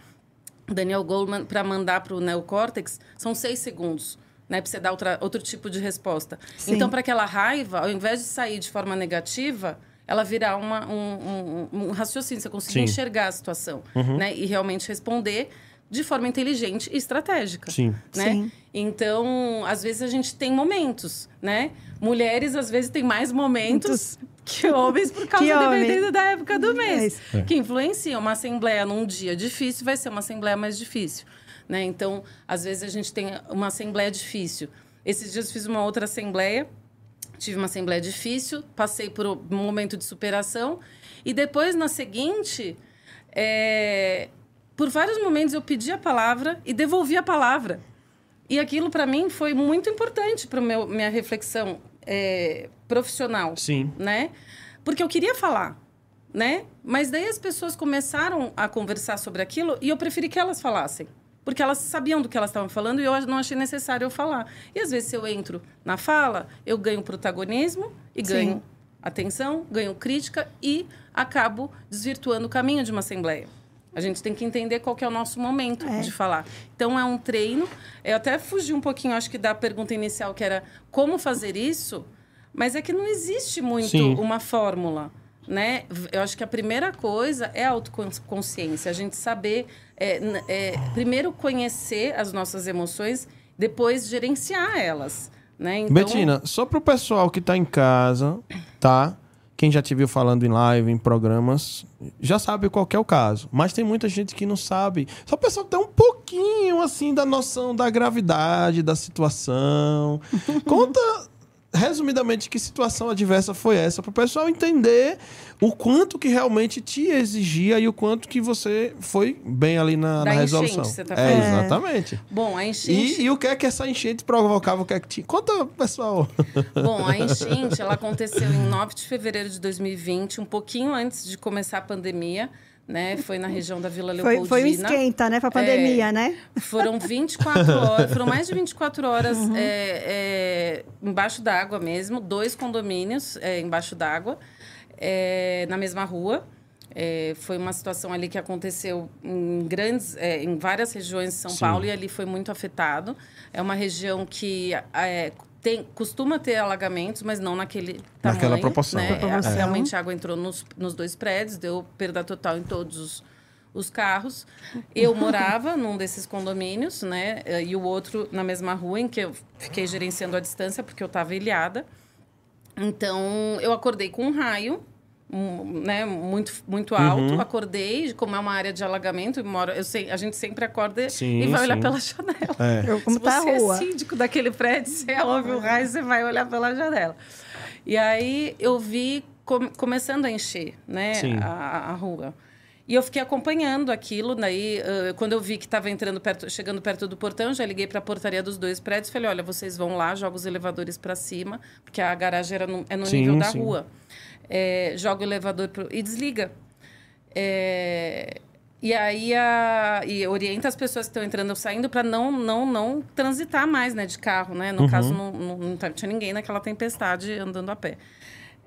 o Daniel Goldman, para mandar para o neocórtex, são seis segundos. Né, para você dar outra, outro tipo de resposta. Sim. Então, para aquela raiva, ao invés de sair de forma negativa, ela virar uma, um, um- um raciocínio, você conseguir Sim. enxergar a situação né, e realmente responder de forma inteligente e estratégica. Sim. Né? Sim. Então, às vezes a gente tem momentos, né? Mulheres, às vezes, têm mais momentos que homens por causa, [laughs] dependendo da época do mês. É Que influencia. Uma assembleia num dia difícil vai ser uma assembleia mais difícil. Né? Então, às vezes a gente tem uma assembleia difícil. Esses dias fiz uma outra assembleia, tive uma assembleia difícil, passei por um momento de superação. E depois, na seguinte, é, por vários momentos eu pedi a palavra e devolvi a palavra. E aquilo, para mim, foi muito importante para minha reflexão é, profissional Sim. né? Porque eu queria falar, né? Mas daí as pessoas começaram a conversar sobre aquilo e eu preferi que elas falassem. Porque elas sabiam do que elas estavam falando e eu não achei necessário eu falar. E às vezes, se eu entro na fala, eu ganho protagonismo e Sim. ganho atenção, ganho crítica e acabo desvirtuando o caminho de uma assembleia. A gente tem que entender qual que é o nosso momento É. de falar. Então, é um treino. Eu até fugi um pouquinho, acho que, da pergunta inicial, que era como fazer isso. Mas é que não existe muito Sim. uma fórmula, né? Eu acho que a primeira coisa é a autoconsciência. A gente saber, é, é, primeiro conhecer as nossas emoções, depois gerenciar elas, né? Então, Betina, só pro pessoal que tá em casa, tá? Quem já te viu falando em live, em programas, já sabe qual que é o caso. Mas tem muita gente que não sabe. Só o pessoal tem um pouquinho, assim, da noção da gravidade da situação. [laughs] Conta, resumidamente, que situação adversa foi essa, pro pessoal entender o quanto que realmente te exigia e o quanto que você foi bem ali na, na enchente, resolução. você tá é, falando. exatamente. Bom, a enchente... E, e o que é que essa enchente provocava? O que é que tinha? Conta, pessoal. Bom, a [laughs] enchente ela aconteceu em 9 de fevereiro de 2020, um pouquinho antes de começar a pandemia, né? Foi na região da Vila Foi, Leopoldina. foi um esquenta, né? Pra pandemia, né? Foram 24 [laughs] horas, foram mais de 24 horas é, é, embaixo d'água mesmo, dois condomínios é, embaixo d'água, é, na mesma rua. É, foi uma situação ali que aconteceu em grandes, é, em várias regiões de São Sim. Paulo e ali foi muito afetado. É uma região que é, tem, costuma ter alagamentos, mas não naquele tamanho. Naquela proporção. Né? Proporção. É, Realmente a água entrou nos, nos dois prédios, deu perda total em todos os, os carros. Eu [laughs] morava num desses condomínios, né? eh, E o outro na mesma rua, em que eu fiquei gerenciando a distância, porque eu estava ilhada. Então, eu acordei com um raio, um, né, muito, muito alto. Uhum. Acordei, como é uma área de alagamento, moro, eu sei, a gente sempre acorda Sim, e vai olhar sim. pela janela. É. Eu- Como Se tá a você rua. é síndico daquele prédio, você ouve o raio, você vai olhar pela janela. E aí eu vi com- começando a encher, né, a, a rua. E eu fiquei acompanhando aquilo, daí ãh, quando eu vi que estava entrando perto, chegando perto do portão, já liguei para a portaria dos dois prédios, falei, olha, vocês vão lá, joga os elevadores para cima, porque a garagem era no, é no Sim, nível da sim. rua. É, joga o elevador pro, e desliga. É, e aí a, e orienta as pessoas que estão entrando ou saindo para não, não, não transitar mais né, de carro. Né? No Uhum. caso, não, não, não tá- tinha ninguém naquela tempestade andando a pé.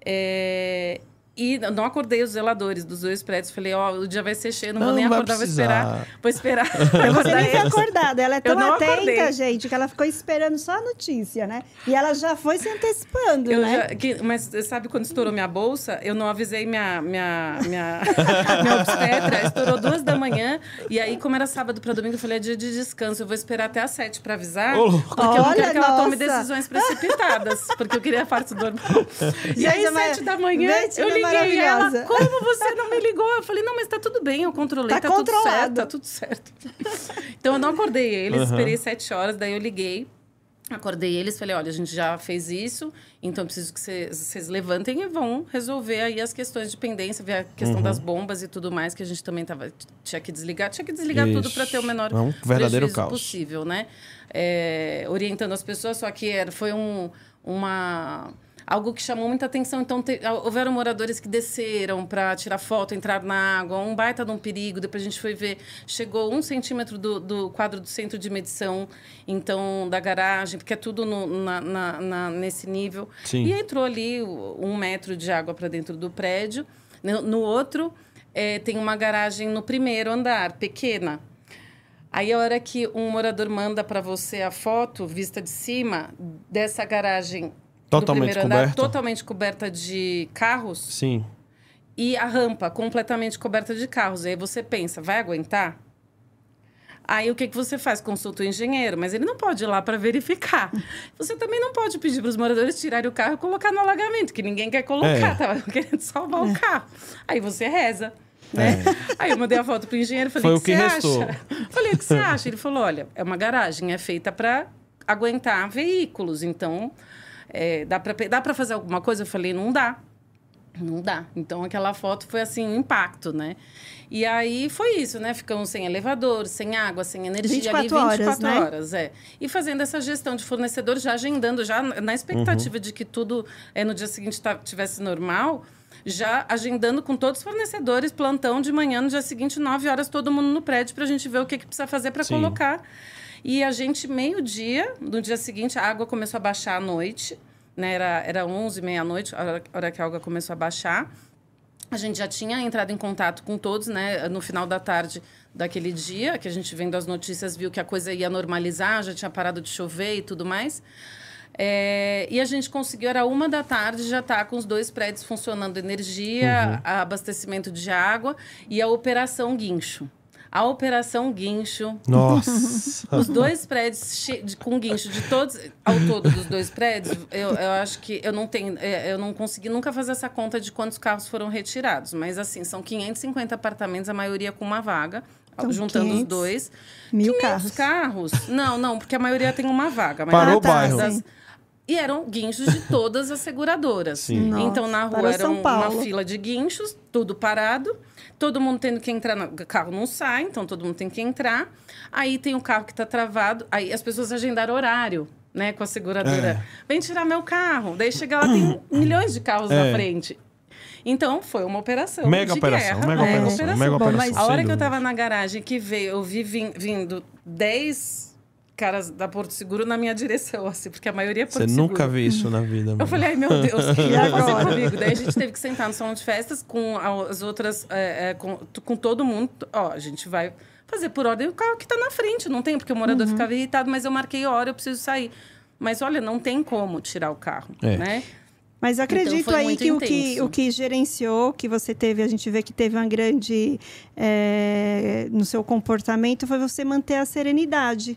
É, e não acordei os zeladores dos dois prédios. Falei, ó, o dia vai ser cheio, não, vou Não nem vai acordar, vou esperar. Vou esperar. [laughs] Eu você nem foi acordada. Ela é tão atenta, acordei. gente, que ela ficou esperando só a notícia, né? E ela já foi se antecipando, Eu né? já- que- mas sabe quando estourou minha bolsa? Eu não avisei minha, minha, minha, [laughs] minha obstetra. Estourou duas da manhã. E aí, como era sábado para domingo, eu falei, é dia de descanso. Eu vou esperar até às sete para avisar. Louco. porque eu não Olha, quero que ela tome nossa. decisões precipitadas. Porque eu queria a parte do normal. [laughs] E aí, sete da manhã, eu liguei. E ela, maravilhosa. como você não me ligou? Eu falei, não, mas tá tudo bem, eu controlei, Tá tá, tudo certo, tá tudo certo. [laughs] então, eu não acordei eles, Aham. esperei sete horas, daí eu liguei. Acordei eles, falei, olha, a gente já fez isso, então eu preciso que vocês levantem e vão resolver aí as questões de pendência, ver a questão Uhum. das bombas e tudo mais, que a gente também tava, tinha que desligar. Tinha que desligar tudo para ter o menor É um verdadeiro caos. possível, né? É, orientando as pessoas, só que era, foi um, uma... Algo que chamou muita atenção. Então, te, houveram moradores que desceram para tirar foto, entrar na água, um baita de um perigo. Depois a gente foi ver, chegou um centímetro do, do quadro do centro de medição, então, da garagem, porque é tudo no- na- na- na- nesse nível. Sim. E entrou ali um metro de água para dentro do prédio. No, no outro, eh, tem uma garagem no primeiro andar, pequena. Aí, a hora que um morador manda para você a foto, vista de cima, dessa garagem Totalmente do andar, coberta? totalmente coberta de carros, Sim. e a rampa completamente coberta de carros. Aí você pensa, vai aguentar? Aí o que, que você faz? Consulta o engenheiro, mas ele não pode ir lá para verificar. [laughs] Você também não pode pedir para os moradores tirarem o carro e colocar no alagamento, que ninguém quer colocar, É. tava [laughs] querendo salvar o carro. Aí você reza. Né? [laughs] Aí eu mandei a foto pro engenheiro, falei, Foi o o que, que você restou. acha? Falei, o que você acha? Ele falou, olha, é uma garagem, é feita para aguentar veículos, então é, dá para dá pra fazer alguma coisa? Eu falei, não dá. Não dá. Então aquela foto foi assim, um impacto, né? E aí foi isso, né? Ficamos sem elevador, sem água, sem energia 24 ali 24 horas, né? horas, é. E fazendo essa gestão de fornecedor, já agendando, já na expectativa de que tudo é, no dia seguinte tá, tivesse normal, já agendando com todos os fornecedores, plantão de manhã, no dia seguinte, 9 horas, todo mundo no prédio, para a gente ver o que, que precisa fazer para colocar. E a gente, meio-dia, no dia seguinte, a água começou a baixar à noite, né? Era, era 11, meia-noite, a hora, que a água começou a baixar. A gente já tinha entrado em contato com todos, né? No final da tarde daquele dia, que a gente vendo as notícias viu que a coisa ia normalizar, já tinha parado de chover e tudo mais. É, e a gente conseguiu, era uma da tarde, já tá com os dois prédios funcionando energia, abastecimento de água e a operação guincho. A operação guincho Nossa. os dois prédios de- com guincho de todos, ao todo dos dois prédios, eu, eu acho que eu não tenho, é, eu não consegui nunca fazer essa conta de quantos carros foram retirados, mas assim, são 550 apartamentos, a maioria com uma vaga, Então, juntando 500 os dois. Mil 500 carros. carros? Não, não, porque a maioria tem uma vaga. mas Parou o bairro. das- E eram guinchos de todas as seguradoras. Sim. Nossa, então, na rua era um- uma fila de guinchos, tudo parado. Todo mundo tendo que entrar. No... O carro não sai, então todo mundo tem que entrar. Aí tem o carro que está travado. Aí as pessoas agendaram horário, né, com a seguradora. É. Vem tirar meu carro. Daí chega lá, tem [coughs] milhões de carros É. na frente. Então, foi uma operação. Mega de operação, guerra, mega né? operação, mega Bom, operação. mas- A hora que eu dúvida. tava na garagem que veio, eu vi vindo 10 caras da Porto Seguro na minha direção, assim, porque a maioria é Porto Você Seguro. nunca viu isso na vida, mano. Eu falei, ai meu Deus, o que vai fazer agora? comigo? Daí a gente teve que sentar no salão de festas com as outras, é, é, com, com todo mundo. Ó, a gente vai fazer por ordem o carro que tá na frente, não tem, porque o morador Uhum. ficava irritado, mas eu marquei hora, eu preciso sair. Mas olha, não tem como tirar o carro, É. né? Mas acredito Então, aí que o, que o que gerenciou, que você teve, a gente vê que teve uma grande é, no seu comportamento, foi você manter a serenidade.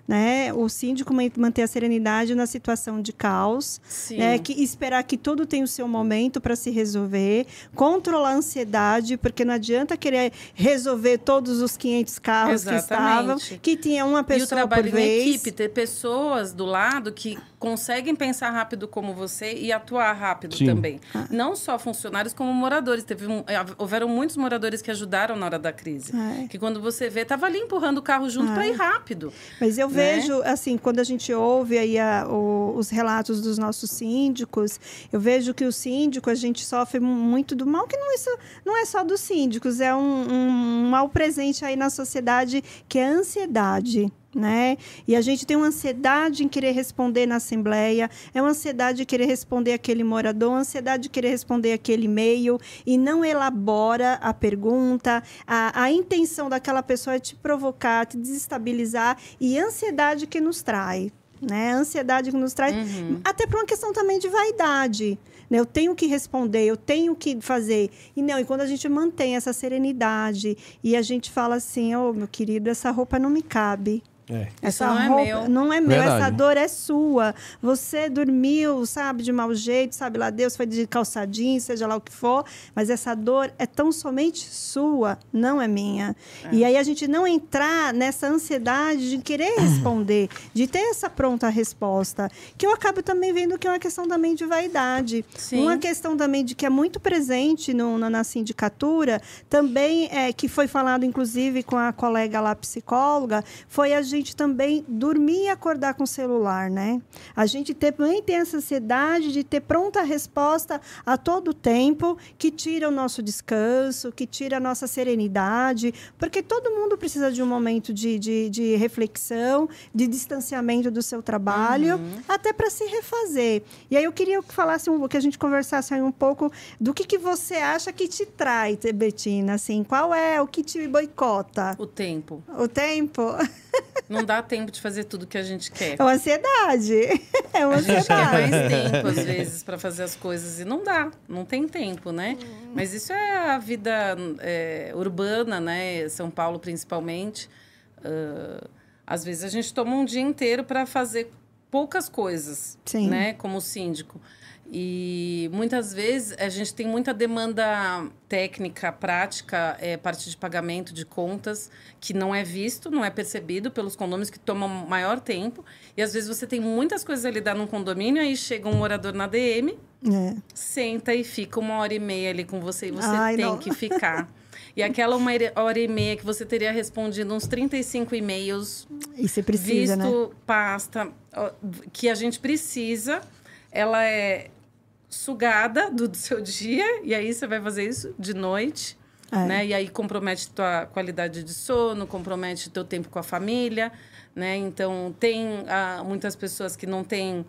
Né? O síndico man- manter a serenidade na situação de caos, Sim. né? que esperar que tudo tenha o seu momento para se resolver, controlar a ansiedade, porque não adianta querer resolver todos os 500 carros que estavam, Exatamente. que tinha uma E o pessoa trabalho por em vez. equipe, ter pessoas do lado que conseguem pensar rápido como você e atuar rápido Sim. também. Ah. Não só funcionários, como moradores. Teve um- eh, houveram muitos moradores que ajudaram na hora da crise. É. Que quando você vê, tava ali empurrando o carro junto para ir rápido. Mas eu né? Vejo, assim, quando a gente ouve aí a- o- os relatos dos nossos síndicos, eu vejo que o síndico, a gente sofre mu- muito do mal, que não é só, não é só dos síndicos, é um, um mal presente aí na sociedade, que é a ansiedade. Né? E a gente tem uma ansiedade em querer responder na Assembleia, é uma ansiedade em querer responder aquele morador, uma ansiedade de querer responder aquele e-mail e não elabora a pergunta. A, a intenção daquela pessoa é te provocar, te desestabilizar e ansiedade que nos trai. Né? A ansiedade que nos traz, até por uma questão também de vaidade. Né? Eu tenho que responder, eu tenho que fazer. E não, e quando a gente mantém essa serenidade e a gente fala assim, ô meu querido, essa roupa não me cabe. É. Essa não é roupa meu. não é meu, Verdade. essa dor é sua. Você dormiu, sabe, de mau jeito, sabe lá Deus, foi de calçadinho, seja lá o que for, mas essa dor é tão somente sua, não é minha. E aí a gente não entrar nessa ansiedade de querer responder, de ter essa pronta resposta, que eu acabo também vendo que é uma questão também de vaidade. Sim. Uma questão também de que é muito presente no, na, na sindicatura, também é que foi falado, inclusive, com a colega lá, psicóloga, foi a gente também dormir e acordar com o celular, né? A gente também tem essa ansiedade de ter pronta resposta a todo tempo, que tira o nosso descanso, que tira a nossa serenidade, porque todo mundo precisa de um momento de, de, de reflexão, de distanciamento do seu trabalho, até para se refazer. E aí eu queria que falasse um, que a gente conversasse aí um pouco do que, que você acha que te trai, Betina, assim, qual é o que te boicota? O tempo. O tempo? [laughs] Não dá tempo de fazer tudo que a gente quer. É uma ansiedade. [laughs] É uma A gente quer ansiedade. mais [laughs] tempo, às vezes, para fazer as coisas. E não dá, não tem tempo, né? Mas isso é a vida é, urbana, né? São Paulo, principalmente. Uh, às vezes a gente toma um dia inteiro para fazer poucas coisas, Sim. né? Como síndico. E muitas vezes a gente tem muita demanda técnica, prática, é, parte de pagamento de contas, que não é visto, não é percebido pelos condomínios, que tomam maior tempo. E às vezes você tem muitas coisas a lidar num condomínio, aí chega um morador na DM, É. senta e fica uma hora e meia ali com você e você Ai, tem não. que ficar. [laughs] E aquela uma hora e meia que você teria respondido uns 35 e-mails, E você precisa, né? visto pasta ó, que a gente precisa, ela é sugada do, do seu dia, e aí você vai fazer isso de noite. É. Né? E aí compromete tua qualidade de sono, compromete teu tempo com a família, né? Então tem ah, muitas pessoas que não têm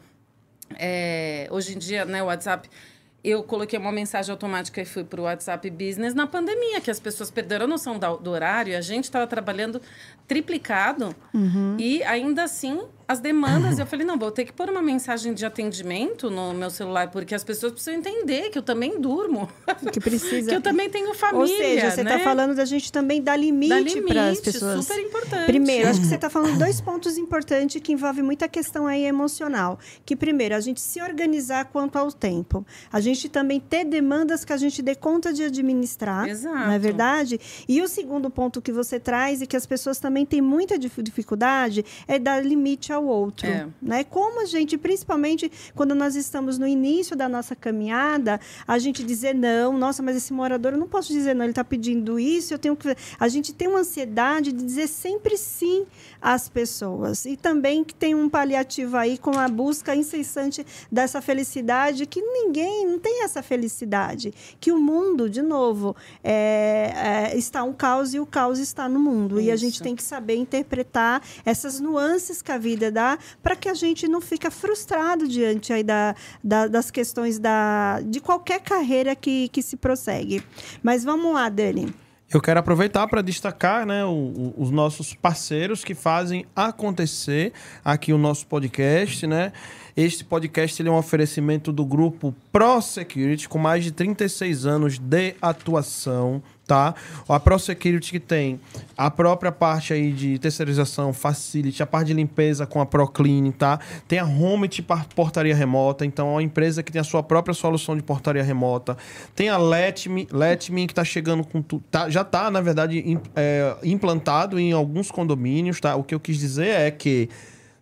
é, hoje em dia, né, o WhatsApp, eu coloquei uma mensagem automática e fui para o WhatsApp Business na pandemia, que as pessoas perderam a noção do horário, a gente estava trabalhando triplicado e ainda assim as demandas, eu [laughs] falei, não, vou ter que pôr uma mensagem de atendimento no meu celular, porque as pessoas precisam entender que eu também durmo, [laughs] Que precisa. que eu também tenho família, Ou seja, você está né? falando da gente também dar limite para as pessoas. super importante. Primeiro, acho que você está [laughs] falando dois pontos importantes que envolvem muita questão aí emocional. Que primeiro, a gente se organizar quanto ao tempo. A gente também ter demandas que a gente dê conta de administrar. Exato. Não é verdade? E o segundo ponto que você traz e que as pessoas também têm muita dif- dificuldade é dar limite ao outro. É. Né? Como a gente, principalmente quando nós estamos no início da nossa caminhada, a gente dizer não, nossa, mas esse morador eu não posso dizer não, ele está pedindo isso, eu tenho que. A gente tem uma ansiedade de dizer sempre sim às pessoas. E também que tem um paliativo aí com a busca incessante dessa felicidade, que ninguém não tem essa felicidade. Que o mundo, de novo, é, é, está um caos e o caos está no mundo. E a gente Isso. tem que saber interpretar essas nuances que a vida dá para que a gente não fique frustrado diante aí da, da- das questões da, de qualquer carreira que, que se prossegue. Mas vamos lá, Dani. Eu quero aproveitar para destacar né, o- o- os nossos parceiros que fazem acontecer aqui o nosso podcast. Né? Este podcast ele é um oferecimento do grupo Pro Security, com mais de 36 anos de atuação. Tá? A Pro Security que tem a própria parte aí de terceirização, facility, a parte de limpeza com a Proclean, tá? Tem a Homit par- portaria remota, então é uma empresa que tem a sua própria solução de portaria remota. Tem a Letme, Letme que tá chegando com tudo, tá, já tá, na verdade, é, implantado em alguns condomínios, tá? O que eu quis dizer é que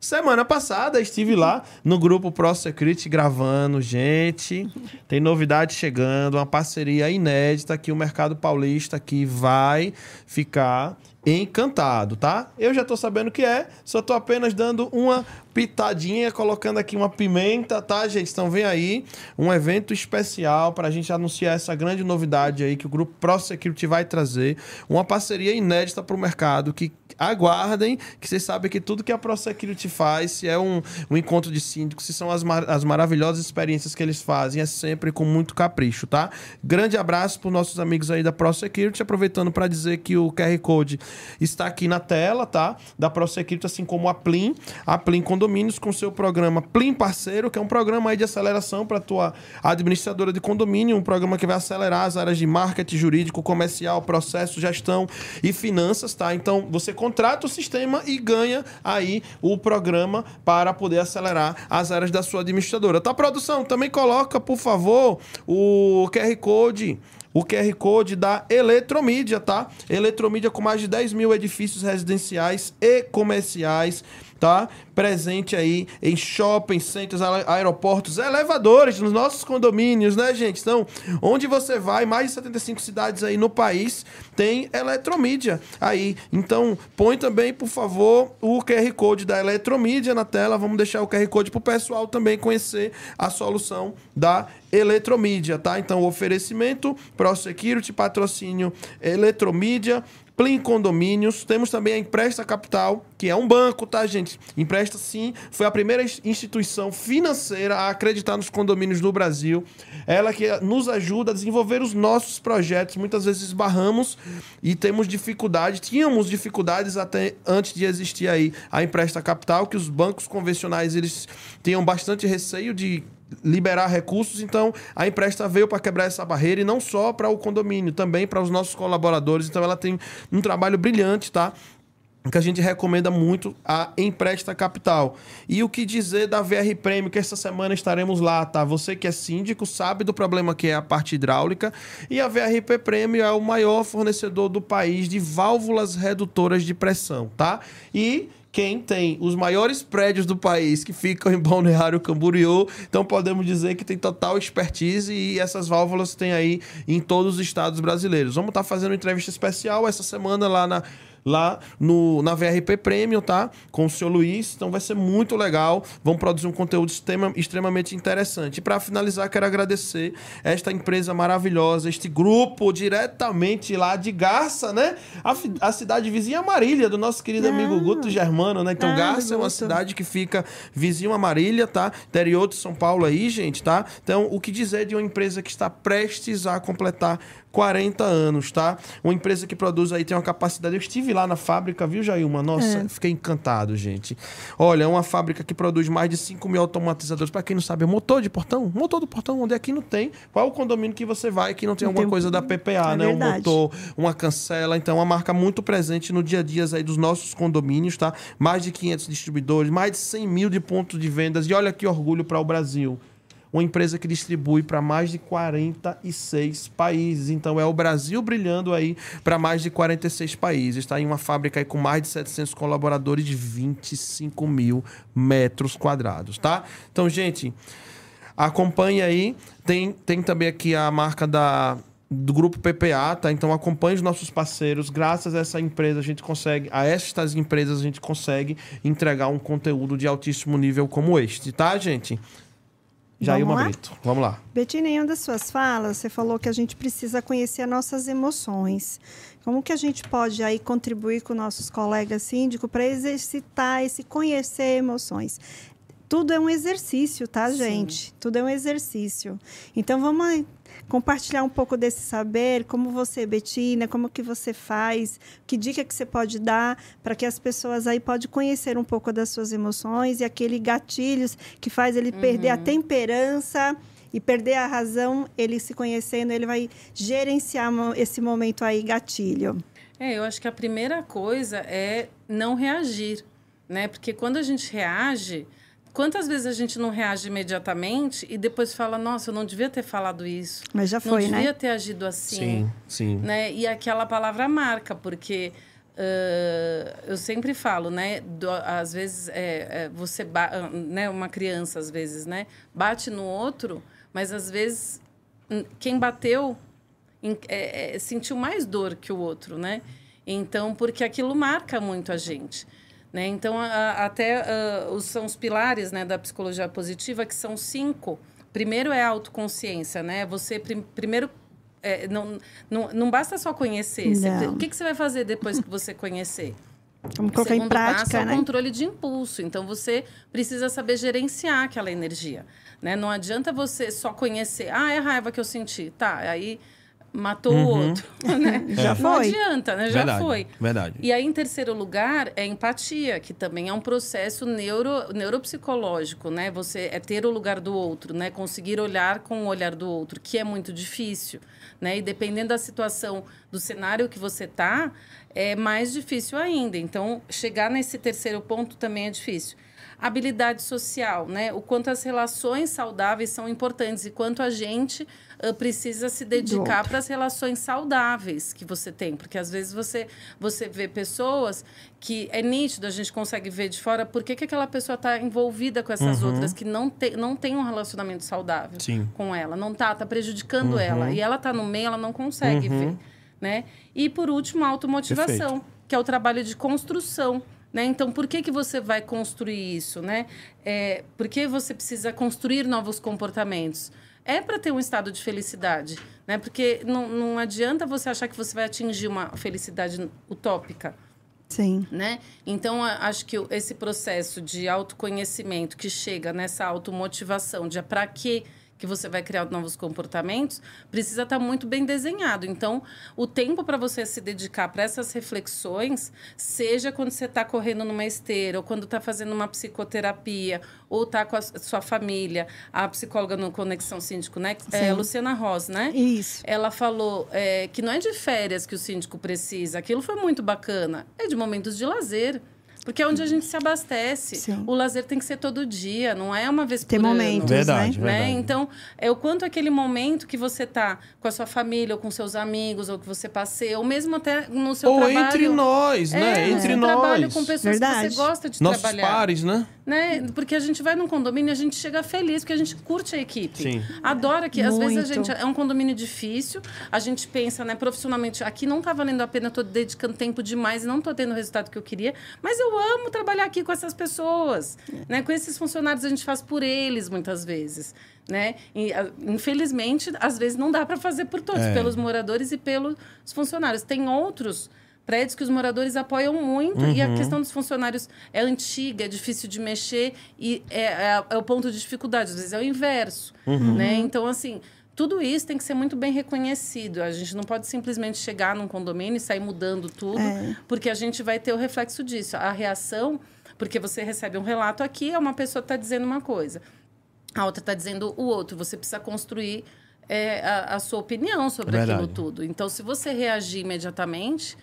Semana passada estive lá no grupo Pro Security gravando, gente. Tem novidade chegando, uma parceria inédita que o mercado paulista aqui vai ficar encantado, tá? Eu já tô sabendo o que é, só tô apenas dando uma pitadinha, colocando aqui uma pimenta, tá, gente? Então vem aí um evento especial para a gente anunciar essa grande novidade aí que o grupo Pro Security vai trazer, uma parceria inédita para o mercado que aguardem, que vocês sabem que tudo que a Pro Security faz, se é um, um encontro de síndicos, se são as, mar- as maravilhosas experiências que eles fazem, é sempre com muito capricho, tá? Grande abraço para nossos amigos aí da Pro Security, aproveitando para dizer que o QR Code está aqui na tela, tá? Da Pro Security, assim como a Plim, a Plim Condomínios com seu programa Plim Parceiro, que é um programa aí de aceleração para tua administradora de condomínio, um programa que vai acelerar as áreas de marketing, jurídico, comercial, processo, gestão e finanças, tá? Então, você contrata o sistema e ganha aí o programa para poder acelerar as áreas da sua administradora. Tá, produção? Também coloca, por favor, o QR Code o QR Code da Eletromídia, tá? Eletromídia com mais de 10 mil edifícios residenciais e comerciais, tá? Presente aí em shopping centers, ae- aeroportos, elevadores nos nossos condomínios, né, gente? Então, onde você vai, mais de 75 cidades aí no país tem Eletromídia aí. Então, põe também, por favor, o QR Code da Eletromídia na tela. Vamos deixar o QR Code pro pessoal também conhecer a solução da Eletromídia, tá? Então, oferecimento, Pro Security, patrocínio Eletromídia, Plim Condomínios. Temos também a Empresta Capital, que é um banco, tá, gente? Empresta sim, foi a primeira ins- instituição financeira a acreditar nos condomínios no Brasil. Ela que nos ajuda a desenvolver os nossos projetos. Muitas vezes esbarramos e temos dificuldade, tínhamos dificuldades até antes de existir aí a Empresta Capital, que os bancos convencionais eles tinham bastante receio de liberar recursos, então a empresta veio para quebrar essa barreira e não só para o condomínio, também para os nossos colaboradores. Então ela tem um trabalho brilhante, tá? que a gente recomenda muito a Empresta Capital. E o que dizer da VR Prêmio, que essa semana estaremos lá, tá? Você que é síndico sabe do problema que é a parte hidráulica. E a VRP Prêmio é o maior fornecedor do país de válvulas redutoras de pressão, tá? E quem tem os maiores prédios do país que ficam em Balneário Camboriú. Então podemos dizer que tem total expertise e essas válvulas tem aí em todos os estados brasileiros. Vamos estar tá fazendo uma entrevista especial essa semana lá na lá no, na VRP Premium, tá? Com o senhor Luiz. Então vai ser muito legal. Vamos produzir um conteúdo extrema, extremamente interessante. E para finalizar, quero agradecer esta empresa maravilhosa, este grupo diretamente lá de Garça, né? A, a cidade vizinha Marília, do nosso querido ah. amigo Guto Germano, né? Então, ah, Garça é uma cidade que fica vizinho a Marília, tá? Interior de São Paulo aí, gente, tá? Então, o que dizer de uma empresa que está prestes a completar 40 anos, tá? Uma empresa que produz aí tem uma capacidade. Eu estive lá na fábrica, viu, Jailma? Nossa, é. fiquei encantado, gente. Olha, é uma fábrica que produz mais de 5 mil automatizadores. Para quem não sabe, é motor de portão. Motor do portão, onde aqui não tem. Qual é o condomínio que você vai que não tem não alguma tem... coisa da PPA, é né? Verdade. Um motor, uma cancela. Então, é uma marca muito presente no dia a dia aí dos nossos condomínios, tá? Mais de 500 distribuidores, mais de 100 mil de pontos de vendas. E olha que orgulho para o Brasil uma empresa que distribui para mais de 46 países. Então é o Brasil brilhando aí para mais de 46 países. Está em uma fábrica com mais de 700 colaboradores de 25 mil metros quadrados, tá? Então, gente, acompanhe aí. Tem, tem também aqui a marca da do grupo PPA, tá? Então acompanhe os nossos parceiros. Graças a essa empresa a gente consegue, a estas empresas a gente consegue entregar um conteúdo de altíssimo nível como este, tá, gente? Jailma Vamos Brito. Vamos lá. Betina, em uma das suas falas, você falou que a gente precisa conhecer as nossas emoções. Como que a gente pode aí contribuir com nossos colegas síndicos para exercitar esse conhecer emoções? Tudo é um exercício, tá, gente? Sim. Tudo é um exercício. Então vamos compartilhar um pouco desse saber, como você, Betina, como que você faz, que dica que você pode dar para que as pessoas aí podem conhecer um pouco das suas emoções e aquele gatilhos que faz ele uhum. perder a uhum. temperança e perder a razão, ele se conhecendo, ele vai gerenciar esse momento aí gatilho. É, eu acho que a primeira coisa é não reagir, né? Porque quando a gente reage, Quantas vezes a gente não reage imediatamente e depois fala, nossa, eu não devia ter falado isso. Mas já foi, né? Não devia ter agido assim. Sim, sim. Né? E aquela palavra marca, porque uh, eu sempre falo, né? Do, às vezes, é, é, você... Né? Uma criança, às vezes, né? Bate no outro, mas às vezes hum, quem bateu é, é, sentiu mais dor que o outro, né? Então, porque aquilo marca muito a gente. Né? Então, a, até uh, os, são os pilares né, da psicologia positiva, que são cinco. Primeiro é a autoconsciência, né? Você prim, primeiro é, não, não, não basta só conhecer. Você, o que, que você vai fazer depois que você conhecer? Como colocar em prática, passo é né? o controle de impulso. Então, você precisa saber gerenciar aquela energia. Né? Não adianta você só conhecer. Ah, é a raiva que eu senti. Tá, aí matou uhum. o outro, [laughs] né? Já foi. Não adianta, né? Já verdade, foi. Verdade. E aí, em terceiro lugar, é empatia, que também é um processo neuro, neuropsicológico, né? Você é ter o lugar do outro, né? Conseguir olhar com o olhar do outro, que é muito difícil, né? E dependendo da situação, do cenário que você tá, é mais difícil ainda. Então, chegar nesse terceiro ponto também é difícil habilidade social, né? O quanto as relações saudáveis são importantes e quanto a gente uh, precisa se dedicar para as relações saudáveis que você tem, porque às vezes você você vê pessoas que é nítido, a gente consegue ver de fora por que, que aquela pessoa está envolvida com essas uhum. outras que não tem, não tem um relacionamento saudável Sim. com ela, não tá, tá prejudicando uhum. ela e ela tá no meio, ela não consegue uhum. ver, né? E por último, a automotivação, Perfeito. que é o trabalho de construção né? Então, por que, que você vai construir isso? Né? É, por que você precisa construir novos comportamentos? É para ter um estado de felicidade, né? Porque não, não adianta você achar que você vai atingir uma felicidade utópica. Sim. Né? Então, acho que esse processo de autoconhecimento que chega nessa automotivação de para que que você vai criar novos comportamentos, precisa estar muito bem desenhado. Então, o tempo para você se dedicar para essas reflexões, seja quando você está correndo numa esteira, ou quando está fazendo uma psicoterapia, ou está com a sua família, a psicóloga no Conexão Síndico, né? É, Luciana Ross, né? Isso. Ela falou é, que não é de férias que o síndico precisa, aquilo foi muito bacana, é de momentos de lazer. Porque é onde a gente se abastece. Sim. O lazer tem que ser todo dia, não é uma vez por momentos, ano. Verdade, né? Né? verdade. Então, é o quanto aquele momento que você tá com a sua família, ou com seus amigos, ou que você passeia, ou mesmo até no seu Ou trabalho. entre nós, É, né? Entre nós. trabalho com pessoas que Verdade. você gosta de Nossos trabalhar. pares, né? Né? Porque a gente vai num condomínio e a gente chega feliz, porque a gente curte a equipe. Sim. Adora que, às vezes, a Muito. gente é um condomínio difícil, a gente pensa, né, profissionalmente, aqui não tá valendo a pena, eu tô dedicando tempo demais e não tô tendo o resultado que eu queria, mas eu amo trabalhar aqui com essas pessoas, né? Com esses funcionários a gente faz por eles muitas vezes, né? E, a- infelizmente, às vezes não dá para fazer por todos, É. pelos moradores e pelos funcionários. Tem outros prédios que os moradores apoiam muito e Uhum. a questão dos funcionários é antiga, é difícil de mexer e é, é- é o ponto de dificuldade. Às vezes é o inverso, Uhum. né? Então, assim, tudo isso tem que ser muito bem reconhecido. A gente não pode simplesmente chegar num condomínio e sair mudando tudo, É. porque a gente vai ter o reflexo disso. A reação, porque você recebe um relato aqui, é uma pessoa está dizendo uma coisa. A outra está dizendo o outro. Você precisa construir é, a, a sua opinião sobre Verdade. aquilo tudo. Então, se você reagir imediatamente,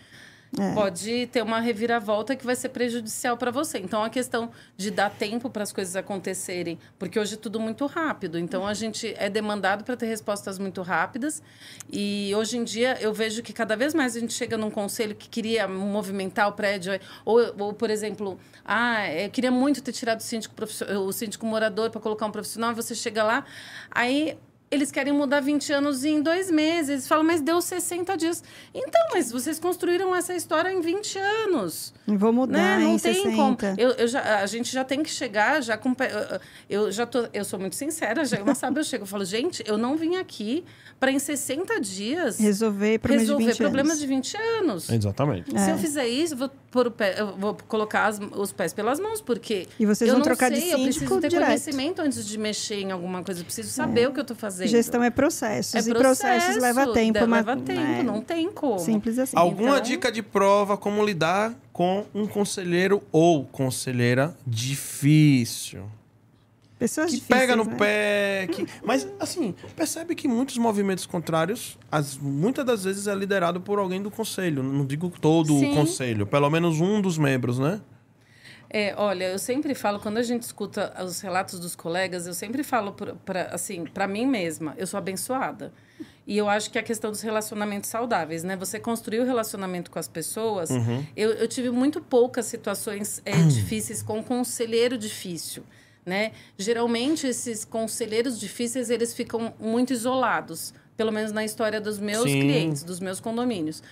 É. pode ter uma reviravolta que vai ser prejudicial para você. Então, a questão de dar tempo para as coisas acontecerem, porque hoje é tudo muito rápido. Então, a gente é demandado para ter respostas muito rápidas. E hoje em dia, eu vejo que cada vez mais a gente chega num conselho que queria movimentar o prédio, ou, ou por exemplo, ah, eu queria muito ter tirado o síndico, o síndico morador para colocar um profissional, e você chega lá, aí eles querem mudar 20 anos em dois meses. Eles falam, mas deu 60 dias. Então, mas vocês construíram essa história em 20 anos. Vou mudar Né? Não em tem 60. como. Eu, eu já, a gente já tem que chegar já com. Eu, já tô, eu sou muito sincera, já uma sabe, eu chego e falo, gente, eu não vim aqui para em 60 dias Resolver problemas resolver de 20 problemas anos. de 20 anos. Exatamente. Se eu fizer isso, eu vou, pôr o pé, eu vou colocar as- os pés pelas mãos, porque. E vocês eu vão não trocar de sei, Eu preciso ter direto. conhecimento antes de mexer em alguma coisa. Eu preciso saber o que eu estou fazendo. Gestão é processos. É e processos leva tempo. de- mas- Leva tempo, é, não tem como. Simples assim. Alguma Então- dica de prova como lidar com um conselheiro ou conselheira difícil? Pessoas Que difíceis, pega no né? pé. Que... [laughs] Mas, assim, percebe que muitos movimentos contrários, as, muitas das vezes é liderado por alguém do conselho. Não digo todo Sim. o conselho, pelo menos um dos membros, né? É, olha, eu sempre falo, quando a gente escuta os relatos dos colegas, eu sempre falo para assim, para mim mesma, eu sou abençoada. E eu acho que a questão dos relacionamentos saudáveis, né? Você construir o relacionamento com as pessoas. Eu, eu tive muito poucas situações é, [clears throat] difíceis com um conselheiro difícil, né? Geralmente, esses conselheiros difíceis, eles ficam muito isolados. Pelo menos na história dos meus Sim. clientes, dos meus condomínios.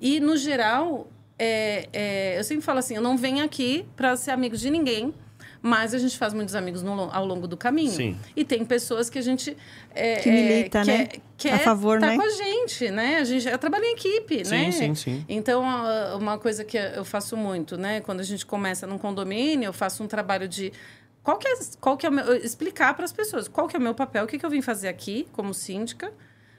E, no geral, é, é, eu sempre falo assim, eu não venho aqui para ser amigo de ninguém, mas a gente faz muitos amigos no ao longo do caminho. Sim. E tem pessoas que a gente é, Que milita, é, né? quer, quer A favor, tá né? com a gente, né? A gente, eu trabalho em equipe, Sim, né? sim, sim. Então, a- uma coisa que eu faço muito, né? Quando a gente começa num condomínio, eu faço um trabalho de qual que é, qual que é o meu, explicar para as pessoas qual que é o meu papel, o que, que eu vim fazer aqui como síndica,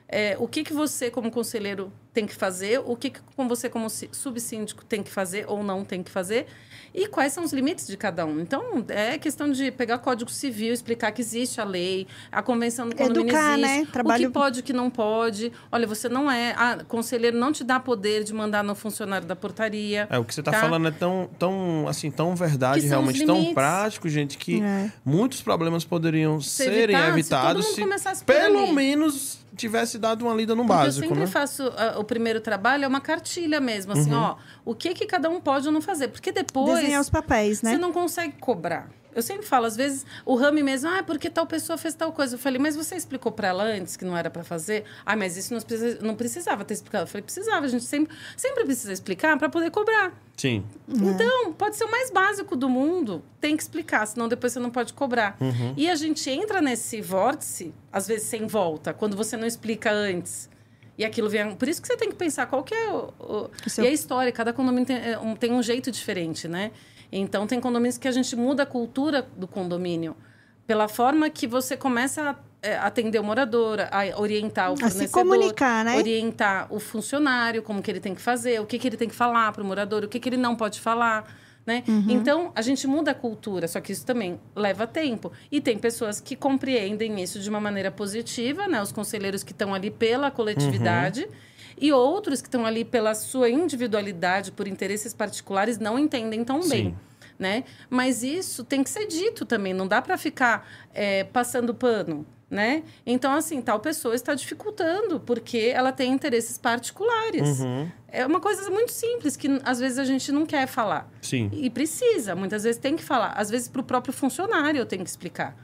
é, o que, que você como conselheiro tem que fazer, o que, que com você como subsíndico tem que fazer ou não tem que fazer e quais são os limites de cada um. Então, é questão de pegar código civil, explicar que existe a lei, a convenção do condomínio Educar, existe, né? Trabalho- o que pode, o que não pode. Olha, você não é... Ah, conselheiro não te dá poder de mandar no funcionário da portaria. É, o que você tá, Tá. falando é tão, tão, assim, tão verdade, realmente tão prático, gente, que É. muitos problemas poderiam Ser serem evitados, se evitados todo mundo se começasse por pelo ali. menos tivesse dado uma lida no Porque básico, eu sempre né? faço o primeiro trabalho, é uma cartilha mesmo, assim, Uhum. ó, o que que cada um pode ou não fazer. Porque depois Desenhar os papéis, né? você não consegue cobrar. Eu sempre falo, às vezes, o Rami mesmo, ah, porque tal pessoa fez tal coisa. Eu falei, mas você explicou para ela antes que não era para fazer? Ah, mas isso não, precisa, não precisava ter explicado. Eu falei, precisava, a gente sempre, sempre precisa explicar para poder cobrar. Sim. Então, pode ser o mais básico do mundo, tem que explicar, senão depois você não pode cobrar. Uhum. E a gente entra nesse vórtice, às vezes sem volta, quando você não explica antes. E aquilo vem. Por isso que você tem que pensar qual que é o. o- seu- E a história, cada condomínio tem é, um, tem um jeito diferente, né? Então, tem condomínios que a gente muda a cultura do condomínio. Pela forma que você começa a é, atender o morador, a orientar o A fornecedor. se comunicar, né? Orientar o funcionário, como que ele tem que fazer, o que, que ele tem que falar para o morador, o que, que ele não pode falar. Né? Uhum. Então, a gente muda a cultura, só que isso também leva tempo. E tem pessoas que compreendem isso de uma maneira positiva, né? Os conselheiros que estão ali pela coletividade. Uhum. E outros que estão ali pela sua individualidade, por interesses particulares, não entendem tão Sim. bem né? Mas isso tem que ser dito também, não dá para ficar é, passando pano, né? Então, assim, tal pessoa está dificultando porque ela tem interesses particulares. Uhum. É uma coisa muito simples que às vezes a gente não quer falar. Sim. E precisa, muitas vezes tem que falar. Às vezes para o próprio funcionário eu tenho que explicar.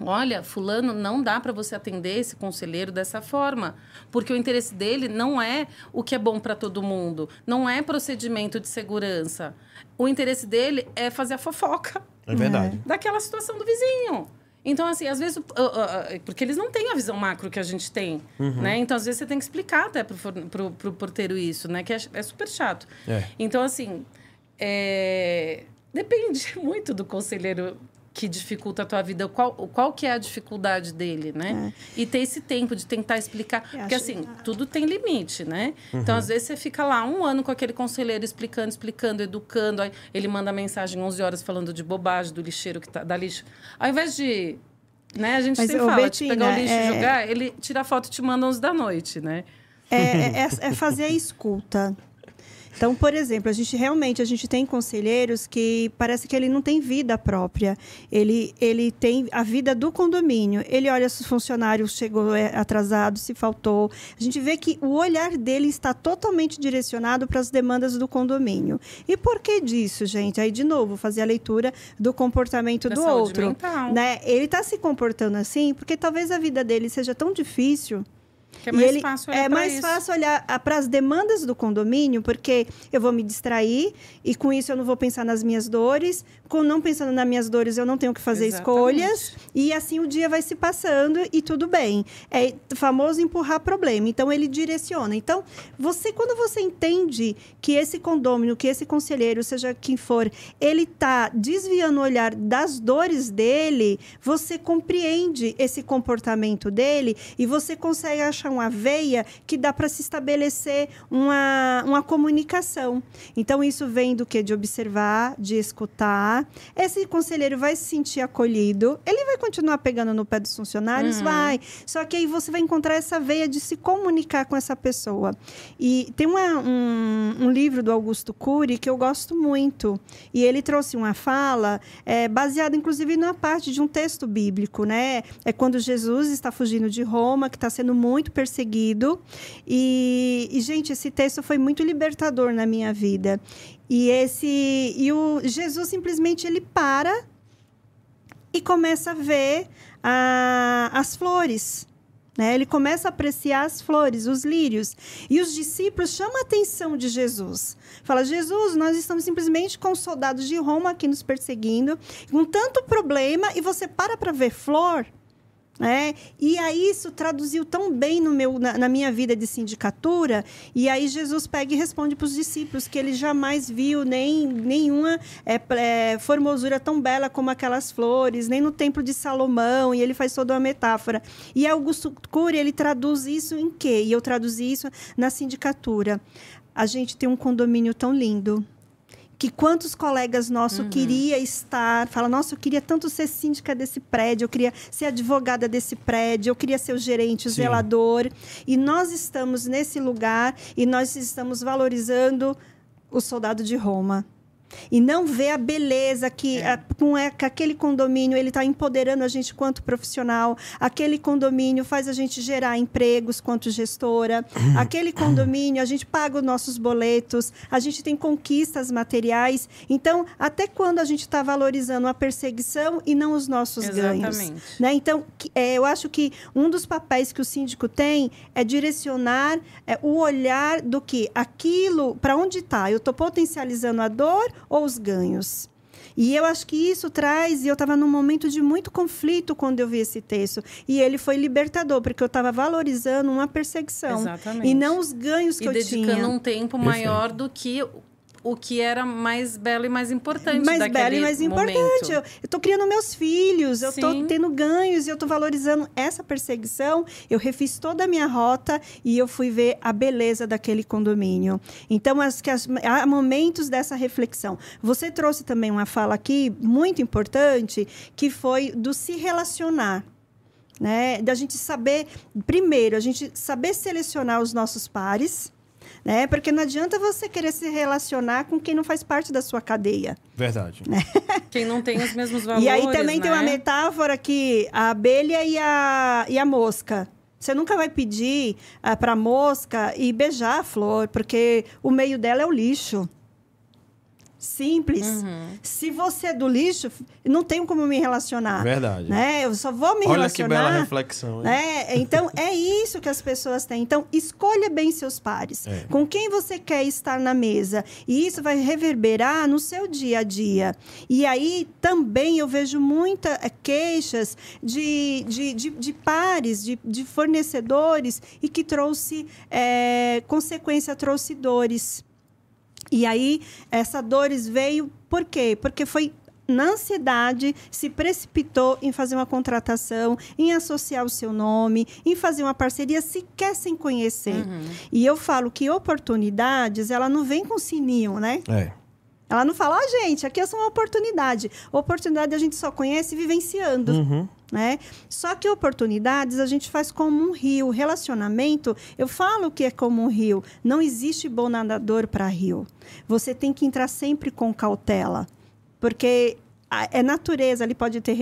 Olha, fulano, não dá para você atender esse conselheiro dessa forma, porque o interesse dele não é o que é bom para todo mundo, não é procedimento de segurança. O interesse dele é fazer a fofoca É verdade. daquela situação do vizinho. Então, assim, às vezes... Porque eles não têm a visão macro que a gente tem, né? Então, às vezes, você tem que explicar até pro, pro, pro porteiro isso, né? Que é, é super chato. É. Então, assim, é, depende [laughs] muito do conselheiro que dificulta a tua vida, qual, qual que é a dificuldade dele, né? E ter esse tempo de tentar explicar. Eu Porque, assim, tudo tem limite, né? Então, às vezes, você fica lá um ano com aquele conselheiro explicando, explicando, educando. Aí ele manda mensagem 11 horas falando de bobagem, do lixeiro que tá, da lixo. Ao invés de... Né? A gente Mas, sempre fala, Betina, de pegar o lixo é- e jogar, ele tira a foto e te manda 11 da noite, né? É, é- é fazer a escuta. Então, por exemplo, a gente realmente a gente tem conselheiros que parece que ele não tem vida própria. Ele, ele tem a vida do condomínio. Ele olha se o funcionário chegou é, atrasado, se faltou. A gente vê que o olhar dele está totalmente direcionado para as demandas do condomínio. E por que disso, gente? Aí, de novo, fazer a leitura do comportamento Da do outro. mental. Né? Ele está se comportando assim porque talvez a vida dele seja tão difícil Que é mais ele- fácil olhar É mais isso. fácil olhar para as demandas do condomínio, porque eu vou me distrair e com isso eu não vou pensar nas minhas dores. Com não pensando nas minhas dores, eu não tenho que fazer Exatamente. escolhas. E assim o dia vai se passando e tudo bem. É famoso empurrar problema. Então ele direciona. Então, você quando você entende que esse condômino, que esse conselheiro, seja quem for, ele está desviando o olhar das dores dele, você compreende esse comportamento dele e você consegue achar uma veia que dá para se estabelecer uma, uma comunicação. Então, isso vem do que? De observar, de escutar. Esse conselheiro vai se sentir acolhido. Ele vai continuar pegando no pé dos funcionários? Vai. Só que aí você vai encontrar essa veia de se comunicar com essa pessoa. E tem uma- um, um livro do Augusto Cury que eu gosto muito. E ele trouxe uma fala é, baseada, inclusive, na parte de um texto bíblico, né? É quando Jesus está fugindo de Roma, que está sendo muito perseguido. E, e, gente, esse texto foi muito libertador na minha vida. E esse e o Jesus simplesmente ele para e começa a ver a- as flores. Né? Ele começa a apreciar as flores, os lírios. E os discípulos chamam a atenção de Jesus. Fala, Jesus, nós estamos simplesmente com os soldados de Roma aqui nos perseguindo, com tanto problema, e você para para ver flor? Né? E aí isso traduziu tão bem no meu, na, na minha vida de sindicatura. E aí Jesus pega e responde para os discípulos que ele jamais viu nem nenhuma é, é, formosura tão bela como aquelas flores, nem no templo de Salomão. E ele faz toda uma metáfora. E Augusto Cury ele traduz isso em quê? E eu traduzi isso na sindicatura. A gente tem um condomínio tão lindo que quantos colegas nossos queria estar, fala, nossa, eu queria tanto ser síndica desse prédio, eu queria ser advogada desse prédio, eu queria ser o gerente, o Sim. zelador. E nós estamos nesse lugar e nós estamos valorizando o soldado de Roma. E não vê a beleza que, É. a- com é, que aquele condomínio ele está empoderando a gente quanto profissional. Aquele condomínio faz a gente gerar empregos quanto gestora. aquele condomínio a gente paga os nossos boletos. A gente tem conquistas materiais. Então, até quando a gente está valorizando a perseguição e não os nossos ganhos? Exatamente. Né? Então, é, eu acho que um dos papéis que o síndico tem é direcionar é, o olhar do que aquilo, para onde está? Eu estou potencializando a dor ou os ganhos? E eu acho que isso traz, e eu estava num momento de muito conflito quando eu vi esse texto. E ele foi libertador, porque eu estava valorizando uma perseguição. Exatamente. E não os ganhos que E eu dedicando tinha. um tempo maior do que o que era mais belo e mais importante mais belo e mais momento. importante. Eu, tô criando meus filhos, eu Sim. tendo ganhos e eu tô valorizando essa perseguição. Eu refiz toda a minha rota e eu fui ver a beleza daquele condomínio. Então, as, que as- há momentos dessa reflexão. Você trouxe também uma fala aqui muito importante, que foi do se relacionar. Né? Da gente saber, primeiro, a gente saber selecionar os nossos pares, né? Porque não adianta você querer se relacionar com quem não faz parte da sua cadeia. Verdade. [laughs] Quem não tem os mesmos valores, E aí também tem né? uma metáfora que a abelha e a, e a mosca. Você nunca vai pedir para a mosca e beijar a flor, porque o meio dela é o lixo. Simples. Uhum. Se você é do lixo, não tenho como me relacionar. Verdade. Né? Eu só vou me Olha que relacionar. bela reflexão. Né? Então, é isso que as pessoas têm. Então, escolha bem seus pares. É. Com quem você quer estar na mesa. E isso vai reverberar no seu dia a dia. E aí, também, eu vejo muitas queixas de, de, de, de pares, de, de fornecedores, e que trouxe, é, consequência, trouxe dores. E aí, essa dores veio por quê? Porque foi na ansiedade, se precipitou em fazer uma contratação, em associar o seu nome, em fazer uma parceria sequer sem conhecer. E eu falo que oportunidades, ela não vem com sininho, né? É. Ela não fala, ó, gente, aqui é só uma oportunidade. Oportunidade a gente só conhece vivenciando. Uhum. Né? Só que oportunidades a gente faz como um rio. Relacionamento, eu falo que é como um rio. Não existe bom nadador para rio. Você tem que entrar sempre com cautela. Porque é natureza, ali pode ter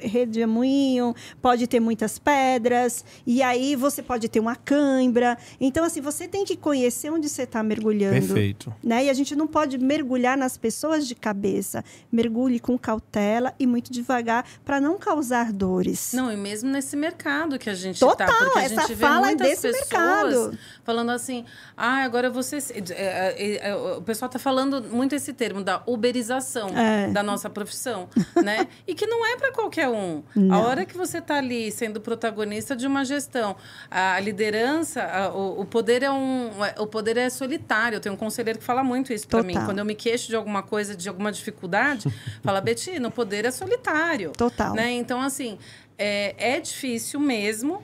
redemoinho, pode ter muitas pedras, e aí você pode ter uma cãibra. Então, assim, você tem que conhecer onde você está mergulhando Perfeito. né? E a gente não pode mergulhar nas pessoas de cabeça. Mergulhe com cautela e muito devagar para não causar dores. Não, e mesmo nesse mercado que a gente Total, tá, porque a essa gente vê fala é muitas desse pessoas mercado. falando assim, ah, agora você... é, é, o pessoal tá falando muito esse termo da uberização É. da nossa profissão, né? E que não é para qualquer um. A Não. hora que você tá ali sendo protagonista de uma gestão, a liderança, a- o, o poder é um... O poder é solitário. Eu tenho um conselheiro que fala muito isso para mim. Quando eu me queixo de alguma coisa, de alguma dificuldade, [laughs] fala, Betina, o poder é solitário. Total. Né? Então, assim, é, é difícil mesmo.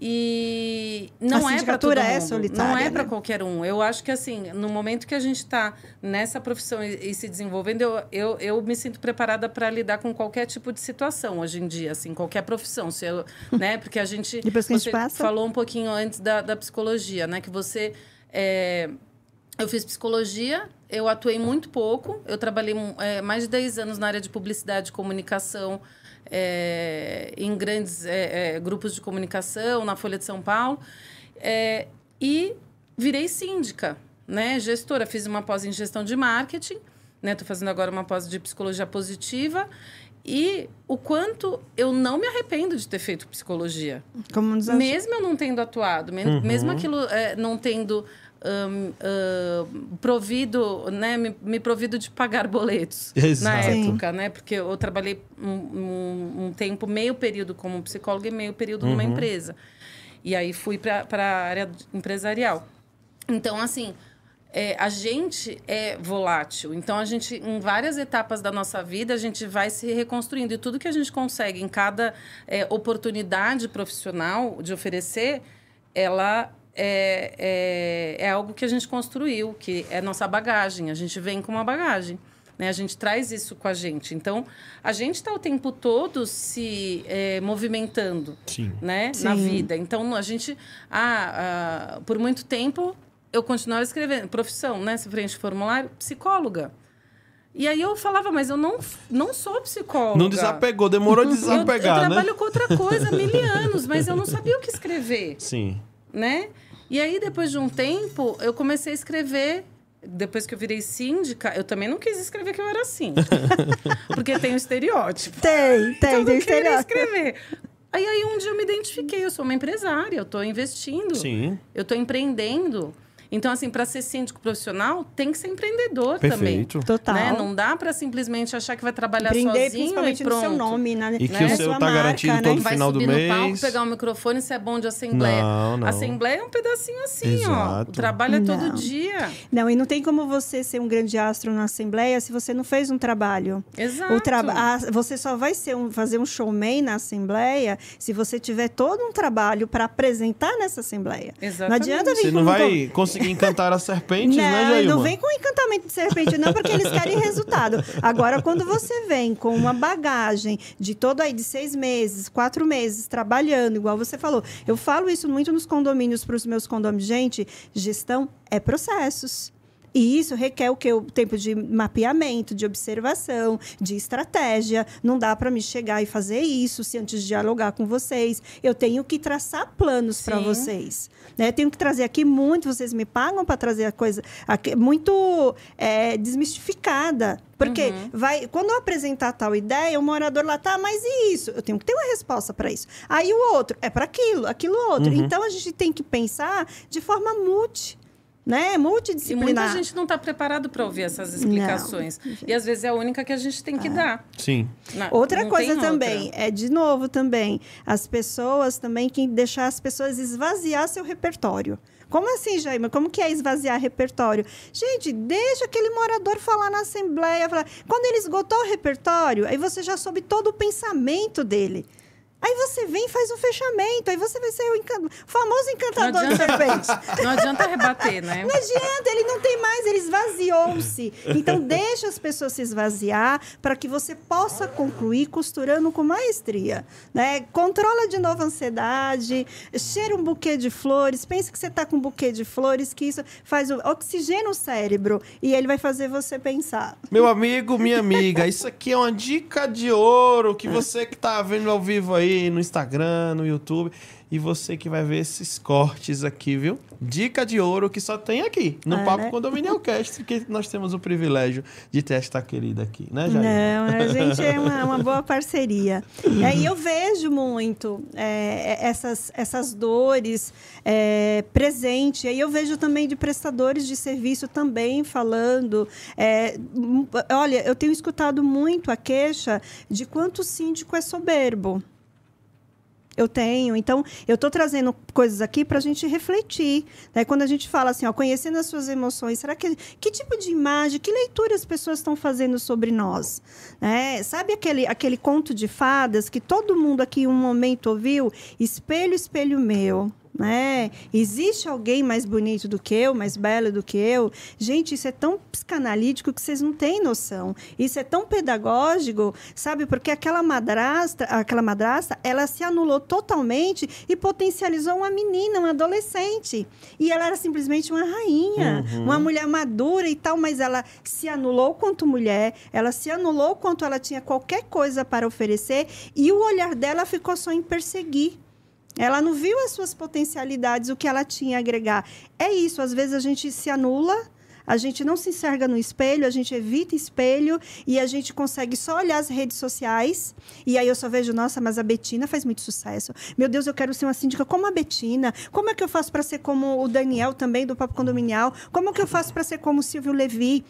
E não A é para todo sindicatura mundo. é solitária, não é para né? qualquer um. Eu acho que, assim, no momento que a gente está nessa profissão e, e se desenvolvendo, eu, eu, eu me sinto preparada para lidar com qualquer tipo de situação hoje em dia, assim, qualquer profissão. Se eu, [laughs] né? Porque a gente. Depois que a gente passa. falou um pouquinho antes da, da psicologia, né? Que você. é, eu fiz psicologia, eu atuei muito pouco. Eu trabalhei é, mais de 10 anos na área de publicidade e comunicação, é, em grandes é, é, grupos de comunicação, na Folha de São Paulo. É, e virei síndica, né? gestora. Fiz uma pós em gestão de marketing, estou fazendo agora uma pós de psicologia positiva. E o quanto eu não me arrependo de ter feito psicologia. Como um desafio. Mesmo eu não tendo atuado, me- mesmo aquilo é, não tendo provido, né, me, me provido de pagar boletos [laughs] na Exato. Sim. época, né? Porque eu trabalhei um, um- um tempo, meio período como psicóloga e meio período numa empresa. E aí fui para a área empresarial. Então, assim, é, a gente é volátil. Então, a gente, em várias etapas da nossa vida, a gente vai se reconstruindo. E tudo que a gente consegue em cada é, oportunidade profissional de oferecer, ela é, é, é algo que a gente construiu, que é nossa bagagem. A gente vem com uma bagagem. Né? A gente traz isso com a gente. Então, a gente está o tempo todo se é, movimentando Sim. né, na Sim. vida. Então, a gente, ah, ah, por muito tempo, eu continuava escrevendo. Profissão, né? Se frente formulário, psicóloga. E aí eu falava, mas eu não, não sou psicóloga. Não desapegou, demorou a [laughs] Eu, eu desapegar, né? trabalho com outra coisa há mil anos, mas eu não sabia o que escrever, Sim. né? E aí, depois de um tempo, eu comecei a escrever. Depois que eu virei síndica, eu também não quis escrever que eu era síndica. [laughs] porque tem o estereótipo. Tem, tem, Então, eu tem não queria estereótipo. escrever. Aí, aí um dia eu me identifiquei, eu sou uma empresária, eu estou investindo, Sim. eu estou empreendendo. Então, assim, para ser síndico profissional, tem que ser empreendedor Perfeito. também. Total. Né? Não dá para simplesmente achar que vai trabalhar Empreender sozinho e no pronto. seu nome, né? E que né? o seu Sua tá marca, garantido né? todo vai final do subir no mês. palco, pegar o microfone, se é bom de assembleia. Não, não. Assembleia é um pedacinho assim, ó. Exato. O trabalho é todo Não. dia. Não, e não tem como você ser um grande astro na Assembleia se você não fez um trabalho. Exato. O traba a- você só vai ser um, fazer um showman na Assembleia se você tiver todo um trabalho para apresentar nessa Assembleia. Exatamente. Não adianta vir Você não um vai conseguir encantar as serpentes, né, não, Jailma? não vem com encantamento de serpente, não, porque eles querem resultado. Agora, quando você vem com uma bagagem de todo aí de seis meses, quatro meses, trabalhando, igual você falou, eu falo isso muito nos condomínios para os meus condomínios. Gente, gestão é processos. E isso requer o que? O tempo de mapeamento, de observação, de estratégia. Não dá para me chegar e fazer isso se antes de dialogar com vocês. Eu tenho que traçar planos para vocês. Né? Eu tenho que trazer aqui muito, vocês me pagam para trazer a coisa aqui, muito é, desmistificada. Porque vai, quando eu apresentar tal ideia, o morador lá tá, mas e isso? Eu tenho que ter uma resposta para isso. Aí o outro é para aquilo, aquilo outro. Então a gente tem que pensar de forma multi, né? E Multidisciplinar. muita gente não está preparado para ouvir essas explicações. E às vezes é a única que a gente tem que dar. Sim. Na- Outra não coisa também, outra. é de novo também, as pessoas também que deixar as pessoas esvaziar seu repertório. Como assim, Jaima? Como que é esvaziar repertório? Gente, deixa aquele morador falar na assembleia. Falar. Quando ele esgotou o repertório, aí você já soube todo o pensamento dele. Aí você vem e faz um fechamento. Aí você vai ser o encan- famoso Não encantador de serpente. adianta, [laughs] não adianta rebater, né? Não adianta, ele não tem mais, ele esvaziou-se. Então, deixa as pessoas se esvaziar para que você possa concluir costurando com maestria. Né? Controla de novo a ansiedade, cheira um buquê de flores, pensa que você está com um buquê de flores, que isso faz o, oxigena o cérebro e ele vai fazer você pensar. Meu amigo, minha amiga, isso aqui é uma dica de ouro que você que tá vendo ao vivo aí no Instagram, no YouTube, e você que vai ver esses cortes aqui, viu? Dica de ouro que só tem aqui, no É, Papo né? Condominial Cast, que nós temos o privilégio de ter esta querida aqui, né, Jair? Não, a [laughs] gente é uma, uma boa parceria. É, e eu vejo muito é, essas, essas dores é, presente. Aí eu vejo também de prestadores de serviço também falando. é, olha, eu tenho escutado muito a queixa de quanto o síndico é soberbo. Eu tenho. Então, eu estou trazendo coisas aqui para a gente refletir. Né? Quando a gente fala assim, ó, conhecendo as suas emoções, será que que tipo de imagem, que leitura as pessoas estão fazendo sobre nós? Né? Sabe aquele, aquele conto de fadas que todo mundo aqui em um momento ouviu? Espelho, espelho meu. Né? Existe alguém mais bonito do que eu, mais belo do que eu? Gente, isso é tão psicanalítico que vocês não têm noção. Isso é tão pedagógico, sabe? Porque aquela madrasta, aquela madrasta, ela se anulou totalmente e potencializou uma menina, uma adolescente. E ela era simplesmente uma rainha, uma mulher madura e tal, mas ela se anulou quanto mulher, ela se anulou quanto ela tinha qualquer coisa para oferecer e o olhar dela ficou só em perseguir. Ela não viu as suas potencialidades, o que ela tinha a agregar. É isso, às vezes a gente se anula, a gente não se enxerga no espelho, a gente evita espelho e a gente consegue só olhar as redes sociais. E aí eu só vejo, nossa, mas a Betina faz muito sucesso. Meu Deus, eu quero ser uma síndica como a Betina. Como é que eu faço para ser como o Daniel também do Papo Condominial? Como é que eu faço para ser como o Silvio Levi?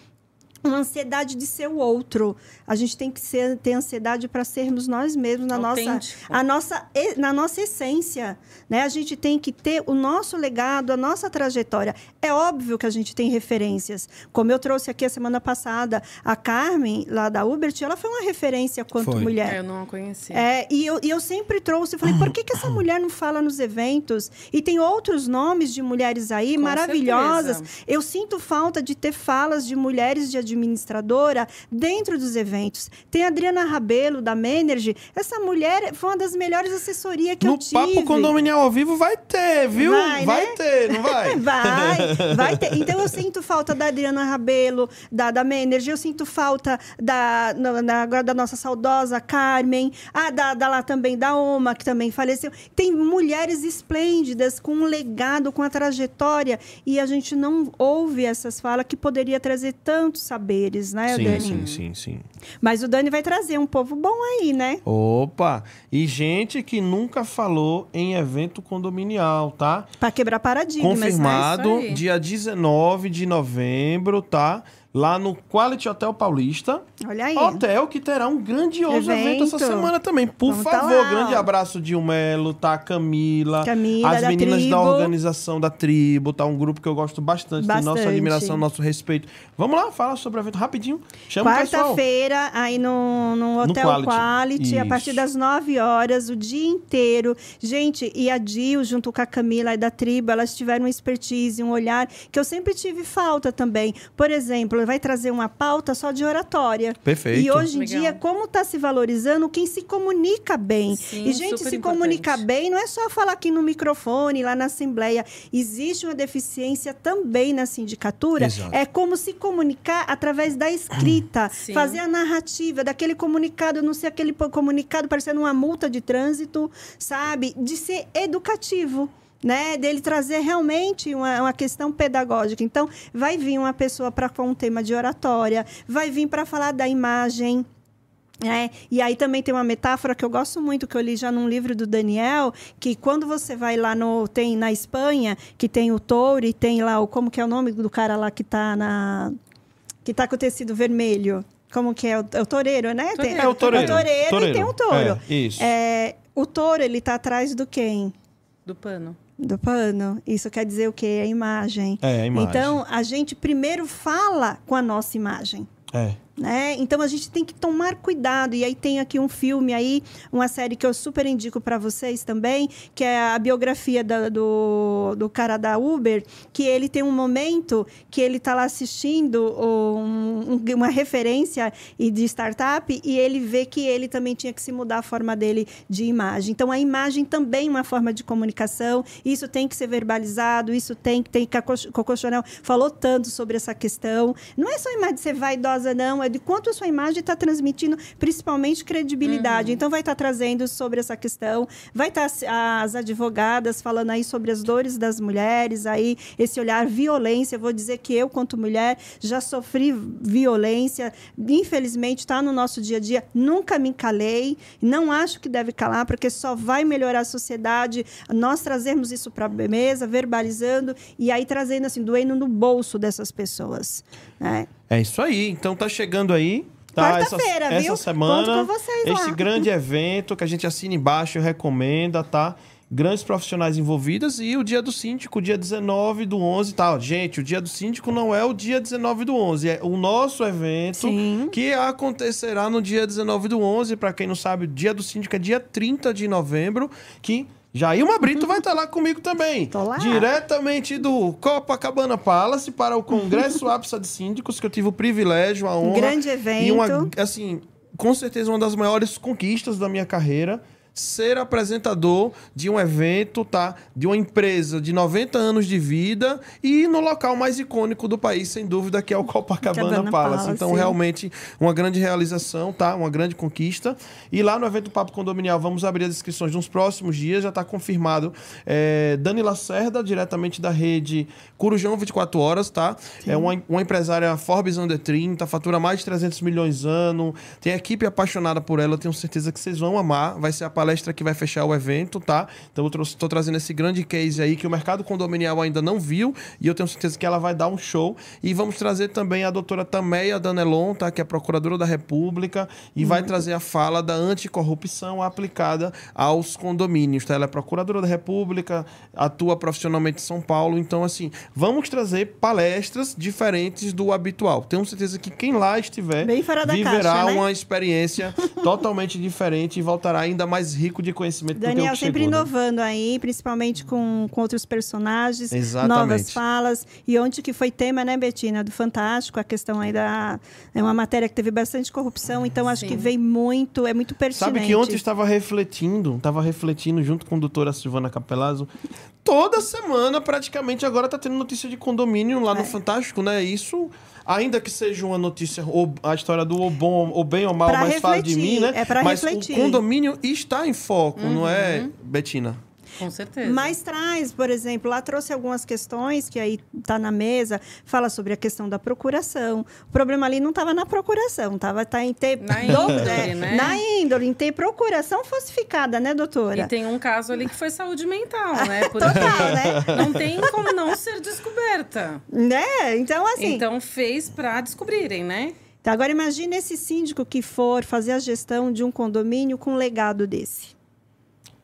Uma ansiedade de ser o outro. A gente tem que ser, ter ansiedade para sermos nós mesmos na nossa, a nossa, na nossa essência. Né? A gente tem que ter o nosso legado, a nossa trajetória. É óbvio que a gente tem referências. Como eu trouxe aqui a semana passada, a Carmen, lá da Ubert, ela foi uma referência quanto Foi. mulher. É, eu não a conheci. É, e, eu, e eu sempre trouxe, eu falei, por que, que essa mulher não fala nos eventos? E tem outros nomes de mulheres aí Com maravilhosas. certeza. Eu sinto falta de ter falas de mulheres de administradora dentro dos eventos. Tem a Adriana Rabelo, da Menergy. Essa mulher foi uma das melhores assessorias que no eu tive. Papo Condominial ao vivo vai ter, viu? Vai, né? ter, não vai? [laughs] Vai, vai ter. Então eu [laughs] sinto falta da Adriana Rabelo, da, da Menergy, eu sinto falta da, agora da nossa saudosa Carmen, ah, da, da lá também da Oma, que também faleceu. Tem mulheres esplêndidas com um legado, com a trajetória, e a gente não ouve essas falas que poderia trazer tanto saber saberes, né, Sim, Dani? sim, sim, sim. Mas o Dani vai trazer um povo bom aí, né? Opa! E gente que nunca falou em evento condominial, tá? Pra quebrar paradigmas, né? Confirmado, aí. dia 19 de novembro, tá? Lá no Quality Hotel Paulista. Olha aí. Hotel que terá um grandioso evento, essa Evento. semana também. Por Vamos tá favor, lá, grande abraço de Melo, tá? Camila. Camila, As da meninas da tribo. organização da tribo, tá? Um grupo que eu gosto bastante. Tem nossa Bastante. admiração, nosso respeito. Vamos lá, falar sobre o evento rapidinho. Chama. Quarta-feira, aí no, no Hotel Quality. Quality, a partir das 9 horas, o dia inteiro. Gente, e a Dil, junto com a Camila e da tribo, elas tiveram uma expertise, um olhar que eu sempre tive falta também. Por exemplo, vai trazer uma pauta só de oratória. Perfeito. E hoje em Legal. dia, como está se valorizando quem se comunica bem. Sim, e, gente, super se importante. comunicar bem não é só falar aqui no microfone, lá na Assembleia. Existe uma deficiência também na sindicatura. Exato. É como se comunicar através da escrita, [clears throat] Sim. fazer a narrativa daquele comunicado, não ser aquele comunicado parecendo uma multa de trânsito, sabe? De ser educativo. Né, dele trazer realmente uma, uma questão pedagógica. Então, vai vir uma pessoa para um tema de oratória, vai vir para falar da imagem, é, e aí também tem uma metáfora que eu gosto muito, que eu li já num livro do Daniel, que quando você vai lá no. Tem na Espanha, que tem o touro e tem lá o. Como que é o nome do cara lá que tá na. que tá com o tecido vermelho? Como que é? O, é o toureiro, né? Tem- É o toureiro. O toureiro, Toureiro. e tem o touro. É, isso. É, o touro, ele tá atrás do quem? Do pano. Do pano. Isso quer dizer o quê? A imagem. É, a imagem. Então, a gente primeiro fala com a nossa imagem É. né? Então a gente tem que tomar cuidado. E aí tem aqui um filme aí, uma série que eu super indico para vocês também, que é a biografia da- do, do cara da Uber, que ele tem um momento que ele tá lá assistindo um- um- uma referência de startup e ele vê que ele também tinha que se mudar a forma dele de imagem. Então a imagem também é uma forma de comunicação. Isso tem que ser verbalizado, isso tem que tem que Coco Chanel falou tanto sobre essa questão. Não é só imagem ser vaidosa não, é de quanto a sua imagem está transmitindo, principalmente credibilidade. Então vai estar trazendo sobre essa questão, vai estar as, as advogadas falando aí sobre as dores das mulheres, aí esse olhar violência. Eu vou dizer que eu, quanto mulher, já sofri violência. Infelizmente está no nosso dia a dia. Nunca me calei, não acho que deve calar, porque só vai melhorar a sociedade. Nós trazermos isso para a mesa, verbalizando e aí trazendo assim, doendo no bolso dessas pessoas. né? É isso aí. Então tá chegando aí. Tá, essa, Quarta-feira, essa viu? semana. Conto com vocês Este lá. grande evento que a gente assina embaixo e recomenda, tá? Grandes profissionais envolvidas e o dia do síndico, dia 19 do 11 e tal. Gente, o dia do síndico não é o dia 19 do 11, é o nosso evento Sim. que acontecerá no dia 19 do 11. Para quem não sabe, o dia do síndico é dia 30 de novembro, que Jailma Brito vai estar lá comigo também. Tô lá. Diretamente do Copacabana Palace para o Congresso [laughs] APSA de Síndicos, que eu tive o privilégio, a honra. grande evento. E uma, assim, com certeza uma das maiores conquistas da minha carreira. Ser apresentador de um evento, tá? De uma empresa de 90 anos de vida e no local mais icônico do país, sem dúvida, que é o [laughs] Copacabana Cabana Palace. Palace. Então, realmente, uma grande realização, tá? Uma grande conquista. E lá no evento Papo Condominial, vamos abrir as inscrições nos próximos dias. Já está confirmado. É, Dani Lacerda, diretamente da rede Corujão 24 Horas, tá? É uma, uma empresária Forbes Under 30, fatura mais de 300 milhões ano. Tem equipe apaixonada por ela. Eu tenho certeza que vocês vão amar. Vai ser a palestra que vai fechar o evento, tá? Então, eu estou trazendo esse grande case aí que o mercado condominial ainda não viu. E eu tenho certeza que ela vai dar um show. E vamos trazer também a doutora Tameia Danelon, tá? Que é procuradora da República. E vai trazer a fala da anticorrupção aplicada aos condomínios, tá? Ela é procuradora da República, atua profissionalmente em São Paulo. Então, assim, vamos trazer palestras diferentes do habitual. Tenho certeza que quem lá estiver viverá caixa, né? uma experiência [laughs] totalmente diferente e voltará ainda mais rico de conhecimento do que o Daniel que sempre chegou, né? inovando aí, principalmente com, com outros personagens, Exatamente. novas falas. E ontem que foi tema, né, Betina, do Fantástico, a questão aí da. É uma matéria que teve bastante corrupção, então acho Sim. que veio muito, é muito pertinente. Sabe que ontem eu estava refletindo, estava refletindo junto com a doutora Silvana Capelazzo. Toda semana, praticamente, agora tá tendo notícia de condomínio lá no É. Fantástico, né? Isso, ainda que seja uma notícia, ou a história do ou bom, ou bem ou mal, Pra mas fala de refletir, mim, né? é pra mas refletir. o condomínio está em foco, não é, Uhum. Betina? Com certeza. Mas traz, por exemplo, lá trouxe algumas questões que aí está na mesa, fala sobre a questão da procuração. O problema ali não estava na procuração, estava tá em ter Na do- índole, [laughs] né? na índole, em ter procuração falsificada, né, doutora? E tem um caso ali que foi saúde mental, [laughs] né? Total, né? Não tem como não ser descoberta. Né? Então, assim. Então fez para descobrirem, né? Tá, agora imagine esse síndico que for fazer a gestão de um condomínio com um legado desse.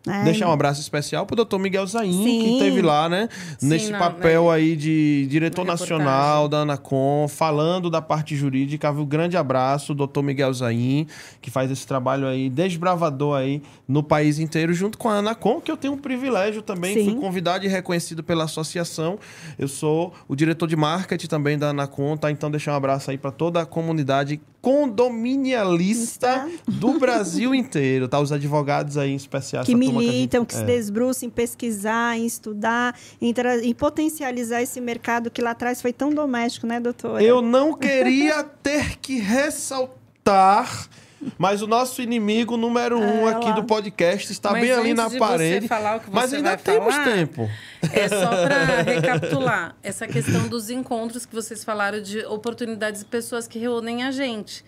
Né? Deixar um abraço especial pro doutor Miguel Zain, Sim. que esteve lá, né? Sim, nesse na- papel na- aí de diretor na nacional da Anacom, falando da parte jurídica. Um grande abraço, doutor Miguel Zain, que faz esse trabalho aí desbravador aí no país inteiro, junto com a Anacom, que eu tenho um privilégio também. Sim. Fui convidado e reconhecido pela associação. Eu sou o diretor de marketing também da Anacom, tá? Então, deixar um abraço aí para toda a comunidade condominialista do Brasil inteiro, tá? Os advogados aí em especial. que militam, que, gente- se é. desbruçam em pesquisar, em estudar, em, tra- em potencializar esse mercado que lá atrás foi tão doméstico, né, doutora? Eu não queria ter que ressaltar, mas o nosso inimigo número um É, aqui do podcast está Mas bem ali na de parede. Você falar o que mas ainda vai temos falar, tempo. É só para [laughs] recapitular essa questão dos encontros que vocês falaram de oportunidades de pessoas que reúnem a gente.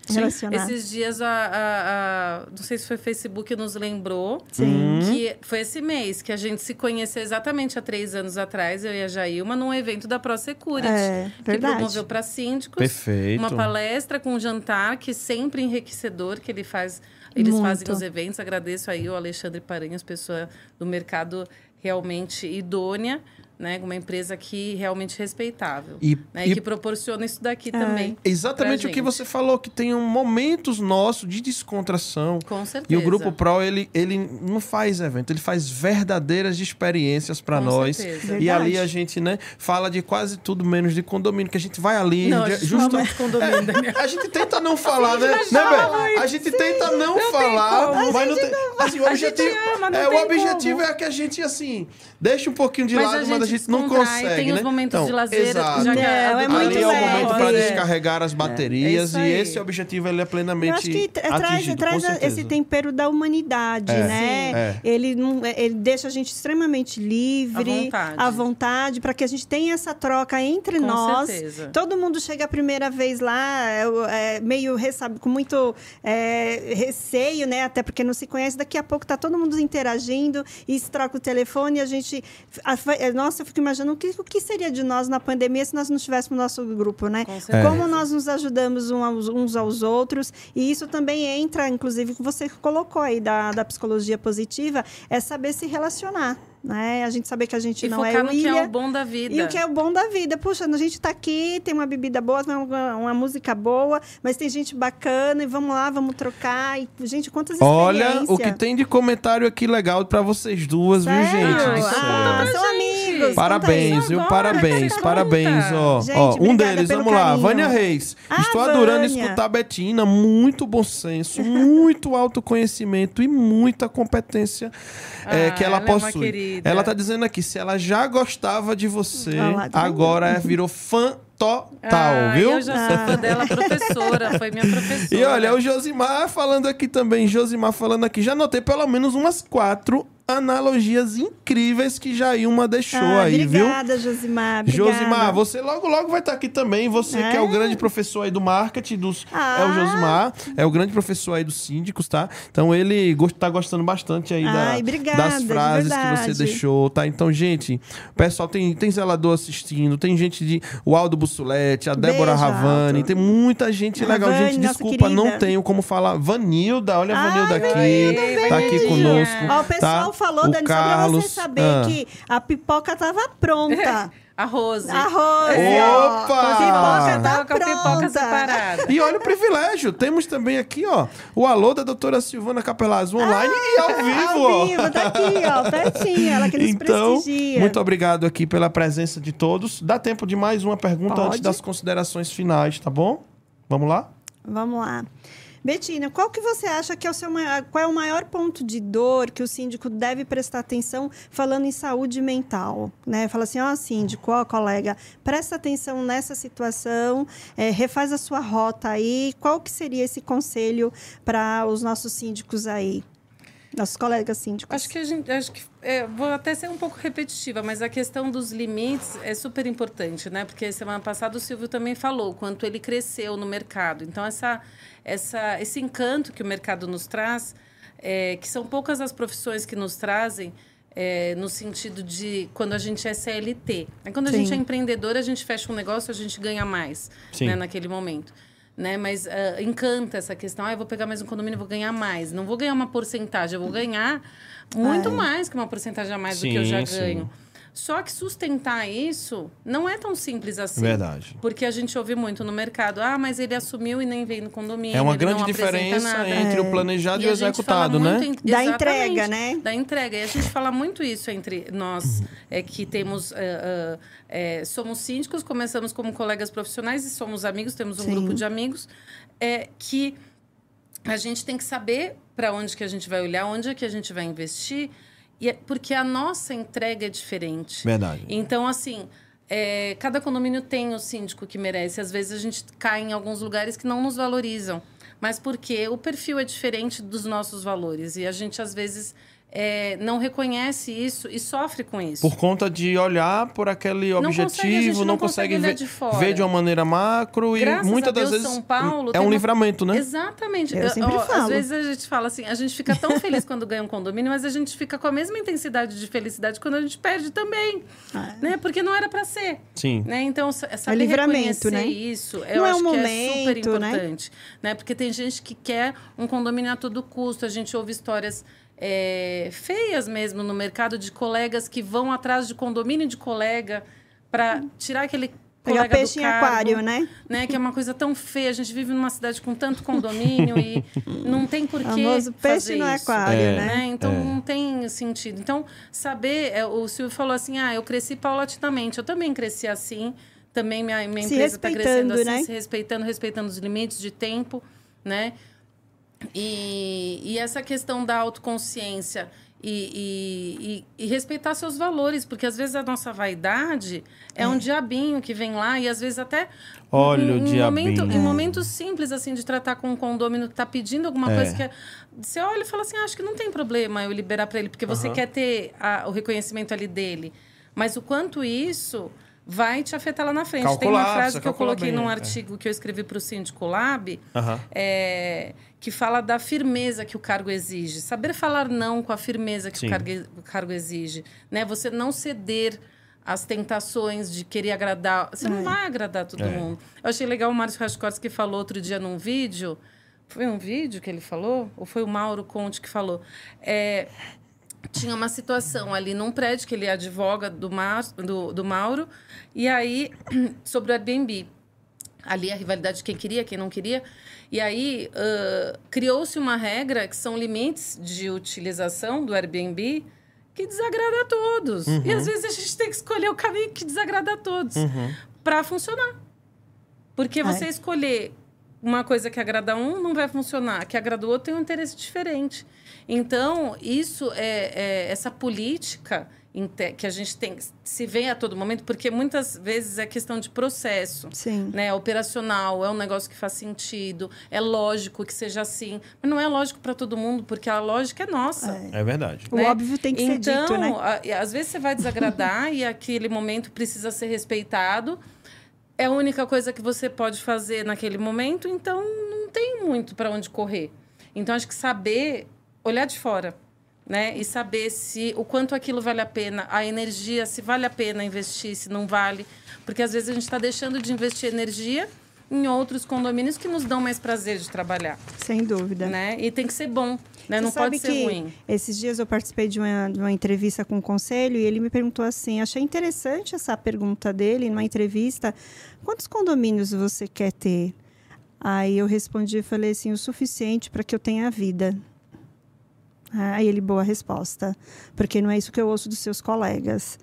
Esses dias a, a- a- não sei se foi o Facebook nos lembrou Sim. que foi esse mês que a gente se conheceu exatamente há três anos atrás eu e a Jailma num evento da ProSecurity É, que verdade. promoveu para síndicos Perfeito. uma palestra com um jantar que sempre enriquecedor que ele faz eles Muito. fazem os eventos agradeço aí o Alexandre Paranhos pessoa do mercado realmente idônea né uma empresa que realmente respeitável E- né, e- e que proporciona isso daqui também Exatamente o que gente. você falou, que tem um momentos nossos de descontração. com certeza E o Grupo Pro, ele, ele não faz evento, ele faz verdadeiras experiências para Com nós. certeza. E ali Verdade. a gente, né, fala de quase tudo menos de condomínio, que a gente vai ali. Não, a de- gente fala muito de condomínio, Daniel. A gente tenta não falar, né? né, Bé? A gente tenta não, falar, como. mas não tem. Assim, o A gente objetivo, ama, não é, o objetivo como. é que a gente, assim, deixe um pouquinho de Mas a lado, mas a gente gente não consegue. tem né? os momentos de lazer, exato. já Não, a é do- muito Ali é o momento para é. descarregar as baterias isso e esse objetivo ele é plenamente Eu acho que traz, atingido, traz com certeza. esse tempero da humanidade, É. né? Sim. É. Ele, ele deixa a gente extremamente livre, À vontade. vontade, para que a gente tenha essa troca entre Com nós. certeza. Todo mundo chega a primeira vez lá, é, é, meio sabe, com muito é, receio, né? Até porque não se conhece. Daqui a pouco tá todo mundo interagindo e se troca o telefone. E a gente. a- é, nossa, eu fico imaginando o que, o que seria de nós na pandemia se nós não tivéssemos nosso grupo, né? Com. Como nós nos ajudamos um aos- uns aos outros. E isso também entra, inclusive, que você colocou aí da, da psicologia positiva, é saber se relacionar. Né? A gente saber que a gente E não focar é no o que é ilha. o bom da vida. E o que é o bom da vida. Puxa, a gente tá aqui, tem uma bebida boa, uma, uma música boa, mas tem gente bacana e vamos lá, vamos trocar. E, gente, quantas Olha experiências. o que tem de comentário aqui legal pra vocês duas, viu, Sério? gente? Ah. Ah, são pra amigos. Parabéns, viu? Parabéns, parabéns, ó. Gente, ó, um deles, vamos lá. carinho. Vânia Reis. Ah, Estou adorando Vânia. escutar a Betina. Muito bom senso, muito autoconhecimento e muita competência é, Ah, que ela ela é possui. querida. ela tá dizendo aqui, se ela já gostava de você, lá, tá agora é, virou fã total, Ah, viu? Eu já sou fã dela, professora. Foi minha professora. E olha, o Josimar falando aqui também, Josimar falando aqui, já notei pelo menos umas quatro analogias incríveis que Jailma deixou Ah, aí, viu? obrigada, Josimar. Obrigada. Josimar, você logo logo vai estar aqui também. Você que é o É. grande professor aí do marketing dos. Ah. É o Josimar, é o grande professor aí dos síndicos, tá? Então ele gost- tá gostando bastante aí da- Ai, obrigada, das frases que você deixou, tá? Então, gente, o pessoal tem, tem zelador assistindo, tem gente de. O Aldo Bussolete, a Débora Beijo, Ravani, Aldo. tem muita gente legal. Ravani, gente, desculpa, não querida. tenho como falar. Vanilda, olha a Ai, Vanilda aqui. Vanilda, Tá aqui Vanilda. conosco. Ó, o pessoal tá? Falou, O Dani, só pra Carlos, você saber ah. que a pipoca tava pronta. [laughs] A Rose. Arroz! Opa! A pipoca tá Tava com a pipoca pronta. separada. E olha o privilégio, temos também aqui, ó, o alô da doutora Silvana Capelazzo online e ao vivo, ó. Ao vivo, tá aqui, ó, pertinho, ela que nos Então, prestigia. muito obrigado aqui pela presença de todos. Dá tempo de mais uma pergunta Pode. antes das considerações finais, tá bom? Vamos lá? Vamos lá. Betina, qual que você acha que é o seu maior, qual é o maior ponto de dor que o síndico deve prestar atenção falando em saúde mental? Né? Fala assim, ó, síndico, ó, colega, presta atenção nessa situação, é, refaz a sua rota aí. Qual que seria esse conselho para os nossos síndicos aí? nossos colegas síndicos? Acho que a gente, acho que é, vou até ser um pouco repetitiva, mas a questão dos limites é super importante, né? Porque semana passada o Silvio também falou quanto ele cresceu no mercado. Então essa, essa, esse encanto que o mercado nos traz, é, que são poucas as profissões que nos trazem. É, no sentido de quando a gente é CLT. Quando a Sim. gente é empreendedor, a gente fecha um negócio, a gente ganha mais Sim. né, naquele momento. Né? Mas ah, encanta essa questão. Ah, eu vou pegar mais um condomínio, vou ganhar mais. Não vou ganhar uma porcentagem, eu vou ganhar muito É. mais que uma porcentagem a mais do que eu já Sim, sim. Só que sustentar isso não é tão simples assim. Verdade. Porque a gente ouve muito no mercado, ah, mas ele assumiu e nem veio no condomínio. É uma grande diferença nada. entre o planejado e, E o executado, né? em- Da entrega, né? Da entrega. E a gente fala muito isso entre nós, Uhum. é, que temos. é, é, é, somos síndicos, começamos como colegas profissionais e somos amigos, temos um Sim. grupo de amigos, é, que a gente tem que saber para onde que a gente vai olhar, onde é que a gente vai investir, e é- porque a nossa entrega é diferente. Verdade. Então, assim, é, cada condomínio tem o síndico que merece. Às vezes a gente cai em alguns lugares que não nos valorizam. Mas porque o perfil é diferente dos nossos valores. E a gente, às vezes, é, não reconhece isso e sofre com isso. Por conta de olhar por aquele Não consegue, objetivo, gente não, não consegue, consegue olhar ver, de fora. ver de uma maneira macro Graças e muitas a das Deus, vezes São Paulo é um uma- livramento, né? Exatamente. Eu sempre falo. Às vezes a gente fala assim, a gente fica tão feliz quando ganha um condomínio, mas a gente fica com a mesma intensidade de felicidade quando a gente perde também. Ah. Né? Porque não era para ser. Sim. Né? Então, sa- saber livramento, reconhecer né? isso, eu Não é acho um que é momento, super né? importante. Né? Porque tem gente que quer um condomínio a todo custo. A gente ouve histórias é, feias mesmo no mercado de colegas que vão atrás de condomínio de colega para tirar aquele Pegar colega peixe do em cargo, aquário, né? né? Que é uma coisa tão feia. A gente vive numa cidade com tanto condomínio e não tem por que Famoso peixe fazer no isso. aquário, É. né? Né? Então É. não tem sentido. Então, saber, é, o Silvio falou assim: ah, eu cresci paulatinamente, eu também cresci assim, também minha, minha Se empresa está crescendo assim, né? se respeitando, respeitando os limites de tempo, né? E, e essa questão da autoconsciência e, e, e, respeitar seus valores, porque às vezes a nossa vaidade é, um diabinho que vem lá e às vezes até Olha o em diabinho. momento, É. em momentos simples assim de tratar com um condômino que está pedindo alguma É. coisa que é, você olha e fala assim, "Ah, acho que não tem problema eu liberar para ele, porque você quer ter a- o reconhecimento ali dele, mas o quanto isso vai te afetar lá na frente. Tem Calcular, uma frase que eu coloquei bem, num é. artigo que eu escrevi para o Síndico Lab, é, que fala da firmeza que o cargo exige. Saber falar não com a firmeza que o cargo, o cargo exige. Né? Você não ceder às tentações de querer agradar. Você não É. vai agradar todo É. mundo. Eu achei legal o Márcio Raskorski que falou outro dia num vídeo. Foi um vídeo que ele falou? Ou foi o Mauro Conte que falou? É, tinha uma situação ali num prédio que ele advoga do, Mar, do, do Mauro, e aí, [clears throat] sobre o Airbnb. Ali a rivalidade de quem queria, quem não queria. E aí ãh, criou-se uma regra que são limites de utilização do Airbnb que desagrada a todos. E às vezes a gente tem que escolher o caminho que desagrada a todos Uhum. para funcionar. Porque você escolher uma coisa que agrada um não vai funcionar, que agrada o outro tem um interesse diferente. Então, isso é, é essa política que a gente tem, se vê a todo momento, porque muitas vezes é questão de processo. Sim. Né, é operacional, é um negócio que faz sentido, é lógico que seja assim, mas não é lógico para todo mundo, porque a lógica é nossa. É verdade. O né? óbvio tem que então, ser dito, né? a- e às vezes você vai desagradar [laughs] e aquele momento precisa ser respeitado. É a única coisa que você pode fazer naquele momento, então não tem muito para onde correr. Então acho que saber olhar de fora, né? E saber se o quanto aquilo vale a pena, a energia, se vale a pena investir, se não vale, porque às vezes a gente está deixando de investir energia em outros condomínios que nos dão mais prazer de trabalhar, Sem dúvida. né? E tem que ser bom, né? Você Não pode ser ruim. Esses dias eu participei de uma, de uma entrevista com o conselho e ele me perguntou assim: achei interessante essa pergunta dele numa entrevista. Quantos condomínios você quer ter? Aí eu respondi e falei assim: o suficiente para que eu tenha vida. Aí ele, boa resposta, porque não é isso que eu ouço dos seus colegas.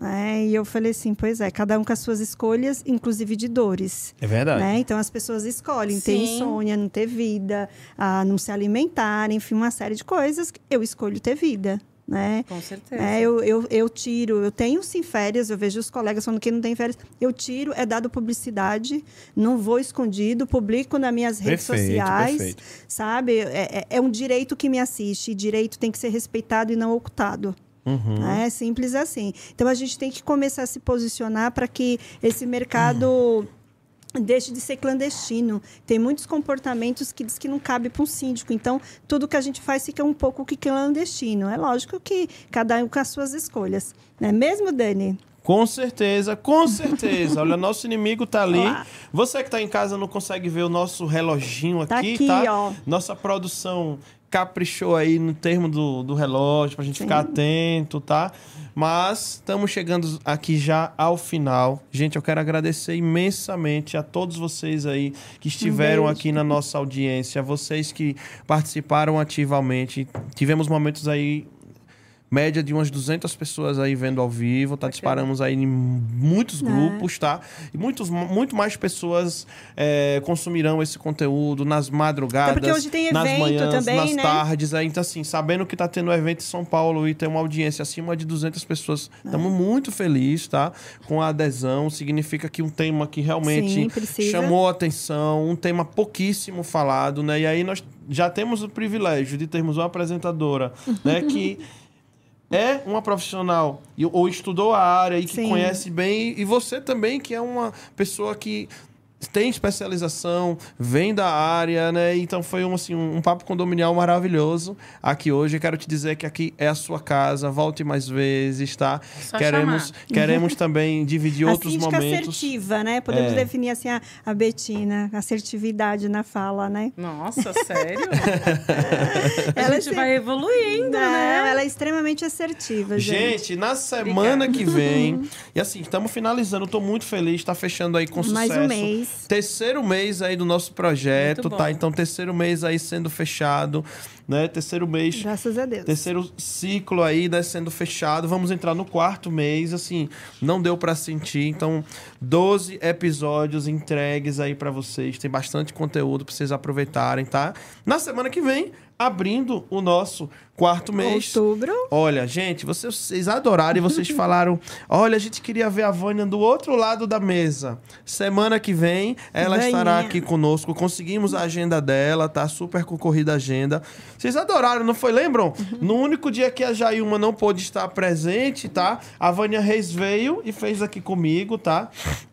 É, e eu falei assim: pois é, cada um com as suas escolhas, inclusive de dores. É verdade. Né? Então as pessoas escolhem ter Sim. insônia, não ter vida, a não se alimentar, enfim, uma série de coisas. Eu escolho ter vida. Né? Com certeza. É, eu, eu, eu tiro, eu tenho sim férias, eu vejo os colegas falando que não tem férias. Eu tiro, é dado publicidade, não vou escondido, publico nas minhas redes Perfeito, sociais, perfeito. sabe? É, é- é um direito que me assiste, e direito tem que ser respeitado e não ocultado. Uhum. É simples assim. Então a gente tem que começar a se posicionar para que esse mercado deixe de ser clandestino. Tem muitos comportamentos que diz que não cabe para um síndico. Então, tudo que a gente faz fica um pouco que clandestino. É lógico que cada um com as suas escolhas. Não é mesmo, Dani? Com certeza, com certeza. Olha, [laughs] nosso inimigo tá ali. Olá. Você que tá em casa não consegue ver o nosso reloginho aqui, Tá aqui, tá? ó. Nossa produção caprichou aí no termo do, do relógio pra gente ficar atento, tá? Mas estamos chegando aqui já ao final. Gente, eu quero agradecer imensamente a todos vocês aí que estiveram aqui na nossa audiência, vocês que participaram ativamente. Tivemos momentos aí média de umas 200 pessoas aí vendo ao vivo, tá? Disparamos aí em muitos É. grupos, tá? E muitos, muito mais pessoas é, consumirão esse conteúdo nas madrugadas, Até porque hoje tem nas evento manhãs, também, nas né? tardes. Aí, então, assim, sabendo que tá tendo um evento em São Paulo e tem uma audiência acima de 200 pessoas, É. estamos muito felizes, tá? Com a adesão, significa que um tema que realmente Sim, chamou a atenção, um tema pouquíssimo falado, né? E aí nós já temos o privilégio de termos uma apresentadora, né? Que [laughs] é uma profissional ou estudou a área e que Sim. conhece bem, e você também, que é uma pessoa que tem especialização, vem da área, né? Então foi um, assim, um, papo condominial maravilhoso aqui hoje. Quero te dizer que aqui é a sua casa, volte mais vezes, tá? Só queremos chamar. queremos [laughs] também dividir a outros momentos. assertiva, né? Podemos É. definir assim a, a Betina, assertividade na fala, né? Nossa, sério? [laughs] a Ela gente se- vai evoluindo, Não, né? ela é extremamente assertiva, gente. Gente, na semana que vem, [laughs] e assim, estamos finalizando, tô muito feliz, tá fechando aí com Mais sucesso. um mês. Terceiro mês aí do nosso projeto, tá? Então, terceiro mês aí sendo fechado, né? Terceiro mês Graças a Deus. Terceiro ciclo aí, né, sendo fechado. Vamos entrar no quarto mês, assim, não deu pra sentir. Então, 12 episódios entregues aí pra vocês. Tem bastante conteúdo pra vocês aproveitarem, tá? Na semana que vem, abrindo o nosso quarto mês. Outubro. Olha, gente, vocês, vocês adoraram e vocês [laughs] falaram: olha, a gente queria ver a Vânia do outro lado da mesa. Semana que vem, ela Vânia. estará aqui conosco. Conseguimos a agenda dela, tá? Super concorrida a agenda. Vocês adoraram, não foi? Lembram? No único dia que a Jailma não pôde estar presente, tá? A Vânia Reis veio e fez aqui comigo, tá?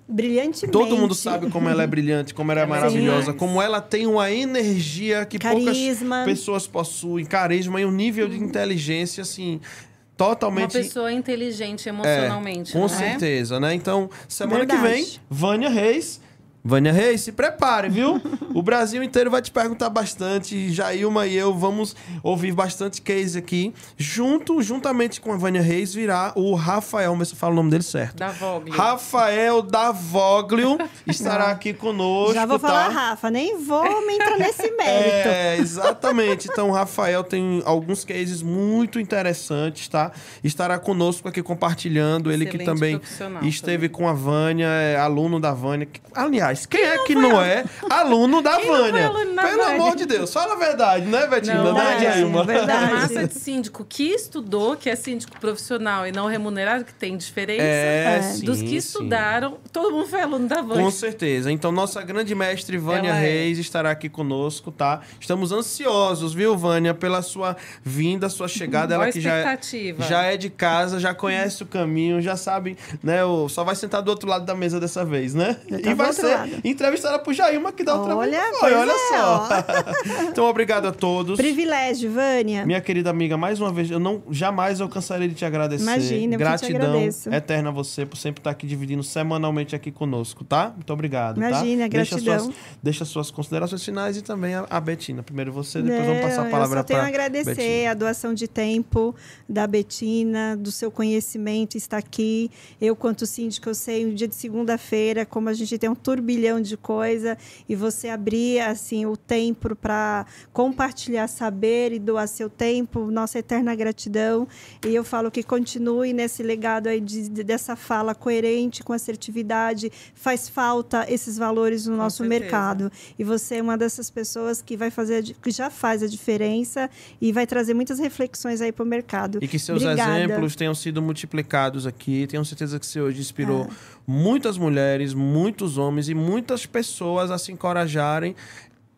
Brilhantemente. Todo mundo sabe como ela é brilhante, como ela é é maravilhosa, demais. como ela tem uma energia que Carisma. poucas pessoas possuem, carisma e um nível de inteligência assim Uma totalmente pessoa inteligente é, emocionalmente, com não é? certeza, né? Então, semana que Verdade. vem, Vânia Reis. Vânia Reis, se prepare, viu? o Brasil inteiro vai te perguntar bastante. Jailma e eu vamos ouvir bastante case aqui. Junto, juntamente com a Vânia Reis, virá o Rafael, vamos ver se eu falo o nome dele certo. Da Voglio. Rafael Davoglio [laughs] estará aqui conosco. Já vou tá? falar, Rafa, nem vou me entrar nesse [laughs] mérito. É, exatamente. Então, o Rafael tem alguns cases muito interessantes, tá? Estará conosco aqui compartilhando. Ele que também esteve com a Vânia, é aluno da Vânia. Aliás, quem, é que não é aluno da [laughs] Quem Vânia? aluno da Pelo Vânia? amor de Deus, fala a verdade, né, Betina? Não, né, verdade, Jailma? verdade. A [laughs] massa de síndico que estudou, que é síndico profissional e não remunerado, que tem diferença. É, É. sim, Dos que sim. estudaram, todo mundo foi aluno da Vânia. Com certeza. Então, nossa grande mestre Vânia Ela é. Reis estará aqui conosco, tá? Estamos ansiosos, viu, Vânia, pela sua vinda, sua chegada. Ela que já é, expectativa? já é de casa, já conhece o caminho, já sabe, né? O, só vai sentar do outro lado da mesa dessa vez, né? Tá e vai outro ser lado. entrevistada por Jailma, que da outra Olha, vez foi, olha é, só. [laughs] então, obrigado a todos. Privilégio, Vânia. Minha querida amiga, mais uma vez, eu não jamais eu cansarei de te agradecer. Imagina, eu Gratidão agradeço. eterna a você por sempre estar aqui dividindo semanalmente aqui conosco, tá? Muito obrigado. tá? Imagina, deixa gratidão. Suas, deixa suas considerações finais e também a, a Betina. Primeiro você, depois vamos passar a palavra Eu só tenho para a agradecer a doação de tempo da Betina, do seu conhecimento, está aqui. Eu, quanto síndico, eu sei, um dia de segunda-feira, como a gente tem um turbilhão de coisa, e você abrir, assim, o tempo para compartilhar saber e doar seu tempo. Nossa eterna gratidão. E eu falo que continue nesse legado aí de, de, dessa fala coerente, com assertividade. Faz falta esses valores no nosso mercado. E você é uma dessas pessoas que vai fazer, que já faz a diferença e vai trazer muitas reflexões aí para o mercado. E que seus Obrigada. exemplos tenham sido multiplicados aqui. Tenho certeza que você hoje inspirou é. muitas mulheres, muitos homens e muitas pessoas a se encorajarem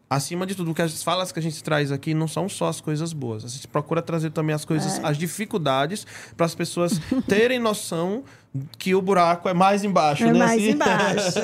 acima de tudo, que as falas que a gente traz aqui não são só as coisas boas. A gente procura trazer também as coisas, é. as dificuldades, para as pessoas terem noção que o buraco é mais embaixo, é né? mais assim? embaixo.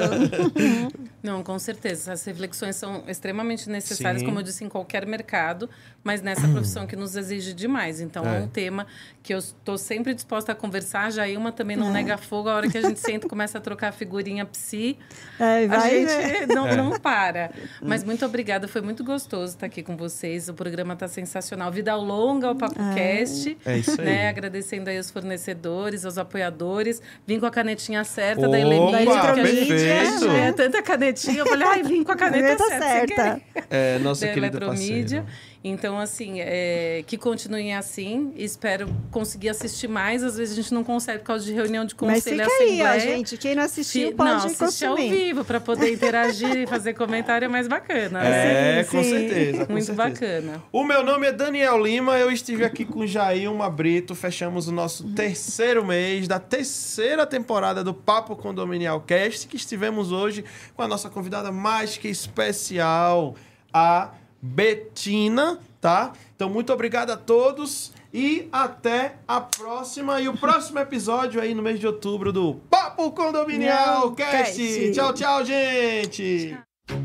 [laughs] Não, com certeza. As reflexões são extremamente necessárias, Sim. como eu disse, em qualquer mercado, mas nessa [clears throat] profissão que nos exige demais. Então, é, é um tema que eu estou sempre disposta a conversar. Já uma também não é. nega fogo. A hora que a gente senta e começa a trocar figurinha psi, é, a gente não, é. não para. Mas muito obrigada. Foi muito gostoso estar aqui com vocês. O programa está sensacional. Vida longa ao Papo é. Cast. É isso aí. Né? Agradecendo aí os fornecedores, aos apoiadores. Vim com a canetinha certa Opa, da Elemídia. Perfeito. É, tanta canetinha. Eu falei, ai, vim com a caneta, caneta certa. certa. É, nossa da querida Eletromídia. Então, assim, é, que continuem assim. Espero conseguir assistir mais. Às vezes a gente não consegue por causa de reunião de conselho Mas fica aí, ó, gente. Quem não assistiu pode não, assistir ao vivo para poder interagir e fazer comentário é mais bacana. É, sim, com sim. certeza. Com Muito certeza. bacana. O meu nome é Daniel Lima. Eu estive aqui com Jailma Brito. Fechamos o nosso terceiro mês da terceira temporada do Papo Condominial Cast, que estivemos hoje com a nossa convidada mais que especial, a Betina, tá? Então, muito obrigado a todos e até a próxima. E o próximo episódio aí no mês de outubro do Papo Condominial Não, Cast. Tchau, tchau, gente! Tchau.